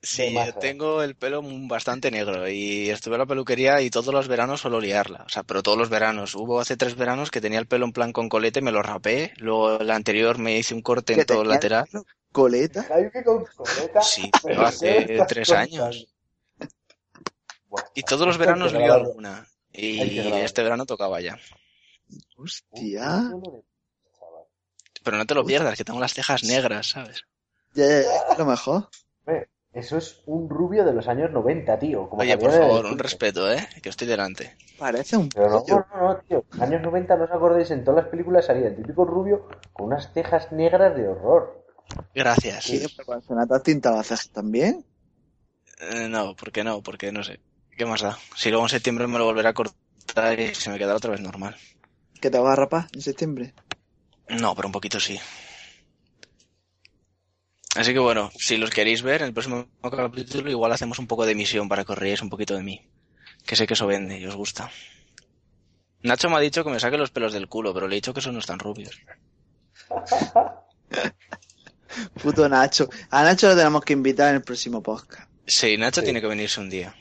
Sí, yo tengo el pelo bastante negro y estuve en la peluquería y todos los veranos suelo liarla. O sea, pero todos los veranos. Hubo hace tres veranos que tenía el pelo en plan con colete, me lo rapé. Luego el anterior me hice un corte en todo lateral. Coleta. Jaime con coleta. Sí, ¿Pero hace tres años. Y todos los veranos lío alguna. Y este verano tocaba ya. Hostia. Pero no te lo pierdas, que tengo las cejas negras, ¿sabes? Ya, ya, ya, es lo mejor. Eso es un rubio de los años 90, tío. Como Oye, por favor, un respeto, ¿eh? Que estoy delante. Parece un Pero no, no, no, tío. En los años 90, ¿no os acordáis? En todas las películas salía el típico rubio con unas cejas negras de horror. Gracias. Sí, pero cuando se nota tinta las cejas también. Eh, no, ¿por qué no? Porque no sé. ¿Qué más da? Si luego en septiembre me lo volverá a cortar y se me quedará otra vez normal. Que te vas a rapar en septiembre. No, pero un poquito sí. Así que bueno, si los queréis ver, en el próximo capítulo igual hacemos un poco de emisión para que os un poquito de mí. Que sé que eso vende y os gusta. Nacho me ha dicho que me saque los pelos del culo, pero le he dicho que esos no están rubios. Puto Nacho. A Nacho lo tenemos que invitar en el próximo podcast. Sí, Nacho Sí. tiene que venirse un día.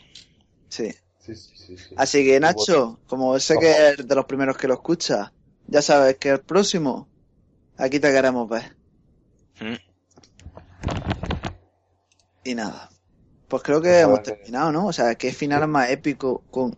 Sí. Sí, sí, sí. sí. Así que Nacho, como sé que eres de los primeros que lo escucha, ya sabes que el próximo, aquí te queremos ver. Mm. Y nada. Pues creo que hemos terminado, ¿no? O sea, qué final más épico con,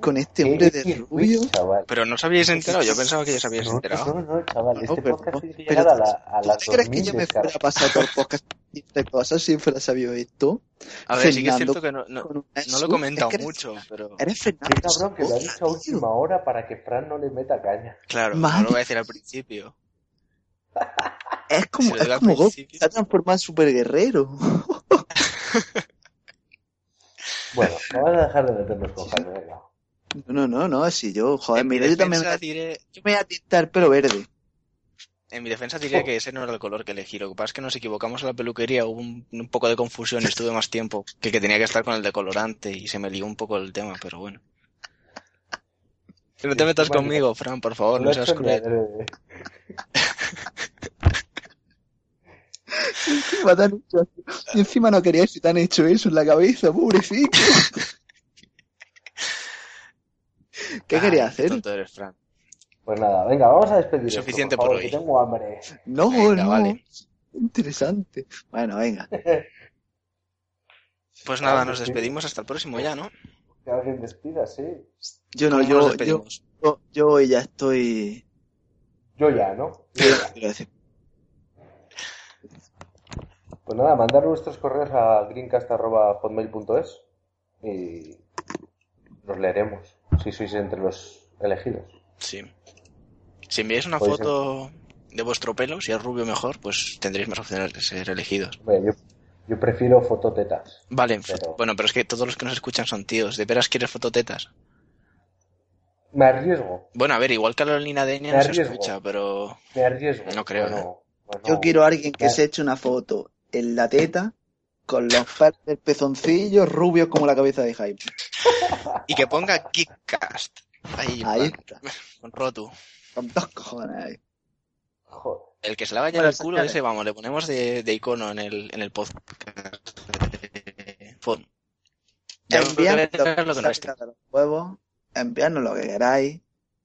con este hombre de rubio. Pero no os habíais enterado, yo pensaba que ya os habíais No, enterado. no, no, chaval. Este No, pero podcast que pero llegar a, la, a ¿Tú las crees que 2000 yo me fuera a pasar todo el podcast de cosas si fuera sabido esto? A ver, sí que es cierto que no, lo he comentado Es mucho, pero Eres Qué Fernando. cabrón que lo ha dicho a última hora para que Fran no le meta caña. claro, no lo voy a decir al principio. Es como, es como Goku, se ha transformado en super guerrero. Bueno, vamos a dejar de meternos con Jaime, venga. No, no, no, si yo, joder, en mi mira, yo también me, a- diré, yo me voy a tintar el pelo verde. en mi defensa diré que ese no era el color que elegí. Lo que pasa es que nos equivocamos en la peluquería, hubo un, un poco de confusión y estuve más tiempo que que tenía que estar con el decolorante y se me lió un poco el tema, pero bueno. no te metas conmigo, Fran, por favor, no, seas cruel. Encima, te han hecho, y encima no querías si te han hecho eso en la cabeza, pobrecito. ¿Qué hacer? Tonto eres, Fran. Pues nada, venga, vamos a despedir. esto, Suficiente por, por favor, hoy. que tengo hambre. No, Venga, no. vale. Interesante. Bueno, venga. Pues nada, Ah, nos sí. despedimos hasta el próximo ya, ¿no? Que alguien despida, sí. Yo no, ¿Cómo nos yo, yo, despedimos? yo, yo hoy ya estoy. Yo ya, ¿no? Yo ya. Pues nada, mandar nuestros correos a greencast.hotmail.es y los leeremos, si sois entre los elegidos. Sí. Si enviáis una foto de vuestro pelo, si es rubio mejor, pues tendréis más opciones de ser elegidos. Bueno, yo, yo prefiero fototetas. Vale, Pero- bueno, pero es que todos los que nos escuchan son tíos. ¿De veras quieres fototetas? Me arriesgo, Bueno, a ver, igual Carolina Deña Me no se escucha, pero... me arriesgo. No creo, No, ¿eh? no, Yo quiero a alguien que se eche una foto en la teta con los pelos del pezoncillo rubios como la cabeza de Jaime. Y que ponga Kickcast. Ahí, Ahí está. con Rotu. Con dos cojones ahí. Joder. El que se la vaya Bueno, el culo ese, vamos, le ponemos de, de icono en el, en el podcast. Fon. Enviadnos lo que no esté. los huevos, enviadnos lo que queráis,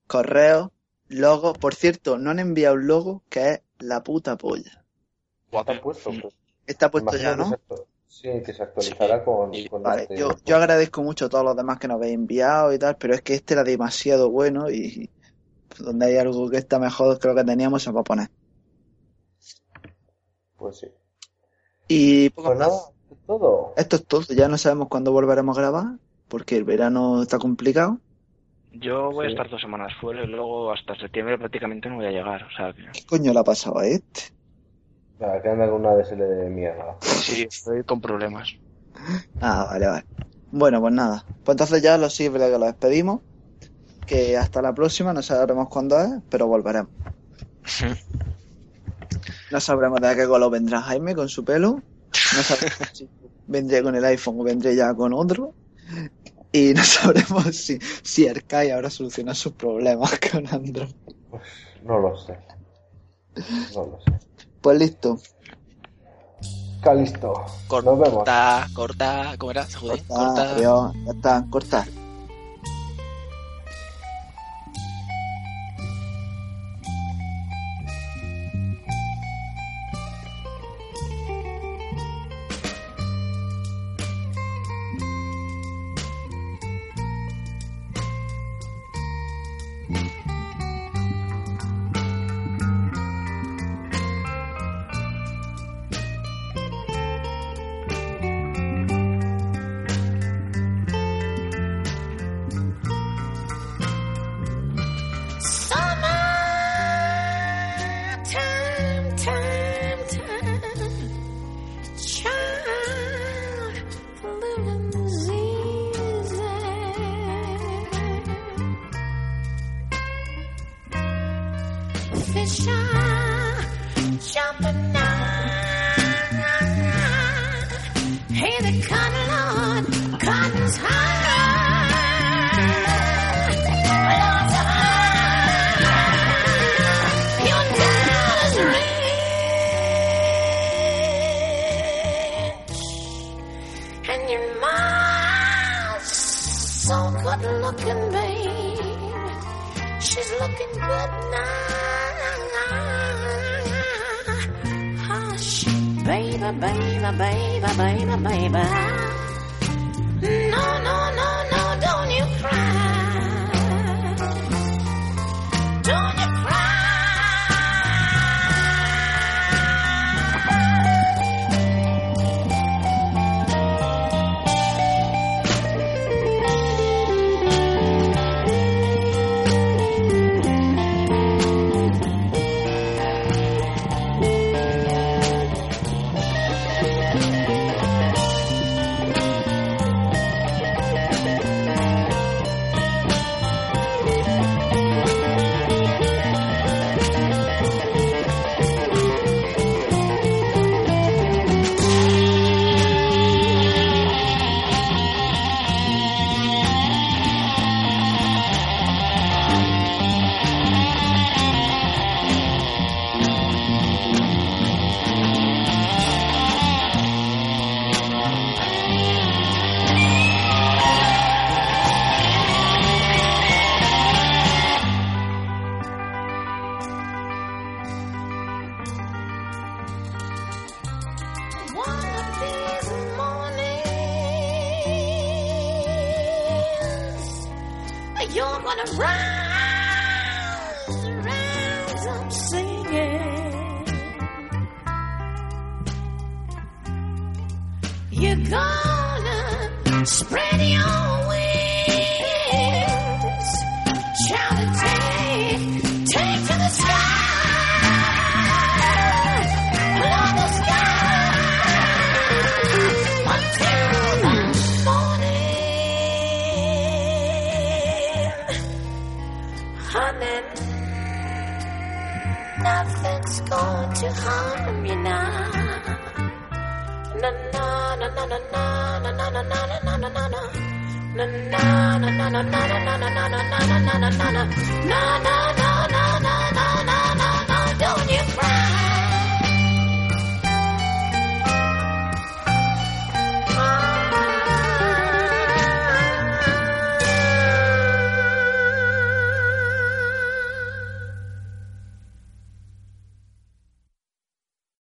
correo, logo. Por cierto, no han enviado un logo que es la puta polla. Está puesto, pues. Está puesto Imagino ya, ¿no? Sí, que se actualizará con, Sí. con Vale, este- yo, yo agradezco mucho a todos los demás que nos habéis enviado y tal, pero es que este era demasiado bueno y donde hay algo que está mejor que lo que teníamos se va a poner. Pues sí. Y poco Pues más. nada, es todo. Esto es todo, ya no sabemos cuándo volveremos a grabar, porque el verano está complicado. Yo voy Sí. a estar dos semanas fuera y luego hasta septiembre prácticamente no voy a llegar. O sea que... ¿Qué coño le ha pasado a este? Nada, que anda con una DSL de mierda. Sí, estoy con problemas. Ah, vale, vale. Bueno, pues nada. Pues entonces ya lo sí es verdad que lo despedimos. Que hasta la próxima, no sabremos cuándo es, pero volveremos. No sabremos de qué color vendrá Jaime con su pelo. No sabremos si vendré con el iPhone o vendré ya con otro. Y no sabremos si, si Arcai habrá solucionado sus problemas con Android. Pues no lo sé. No lo sé. Pues listo. Calisto. Nos vemos. Corta, corta, ¿cómo era? Corta, corta. adiós. Ya está, corta. Good looking, babe. She's looking good now. Hush, baby, baby, baby, baby, baby.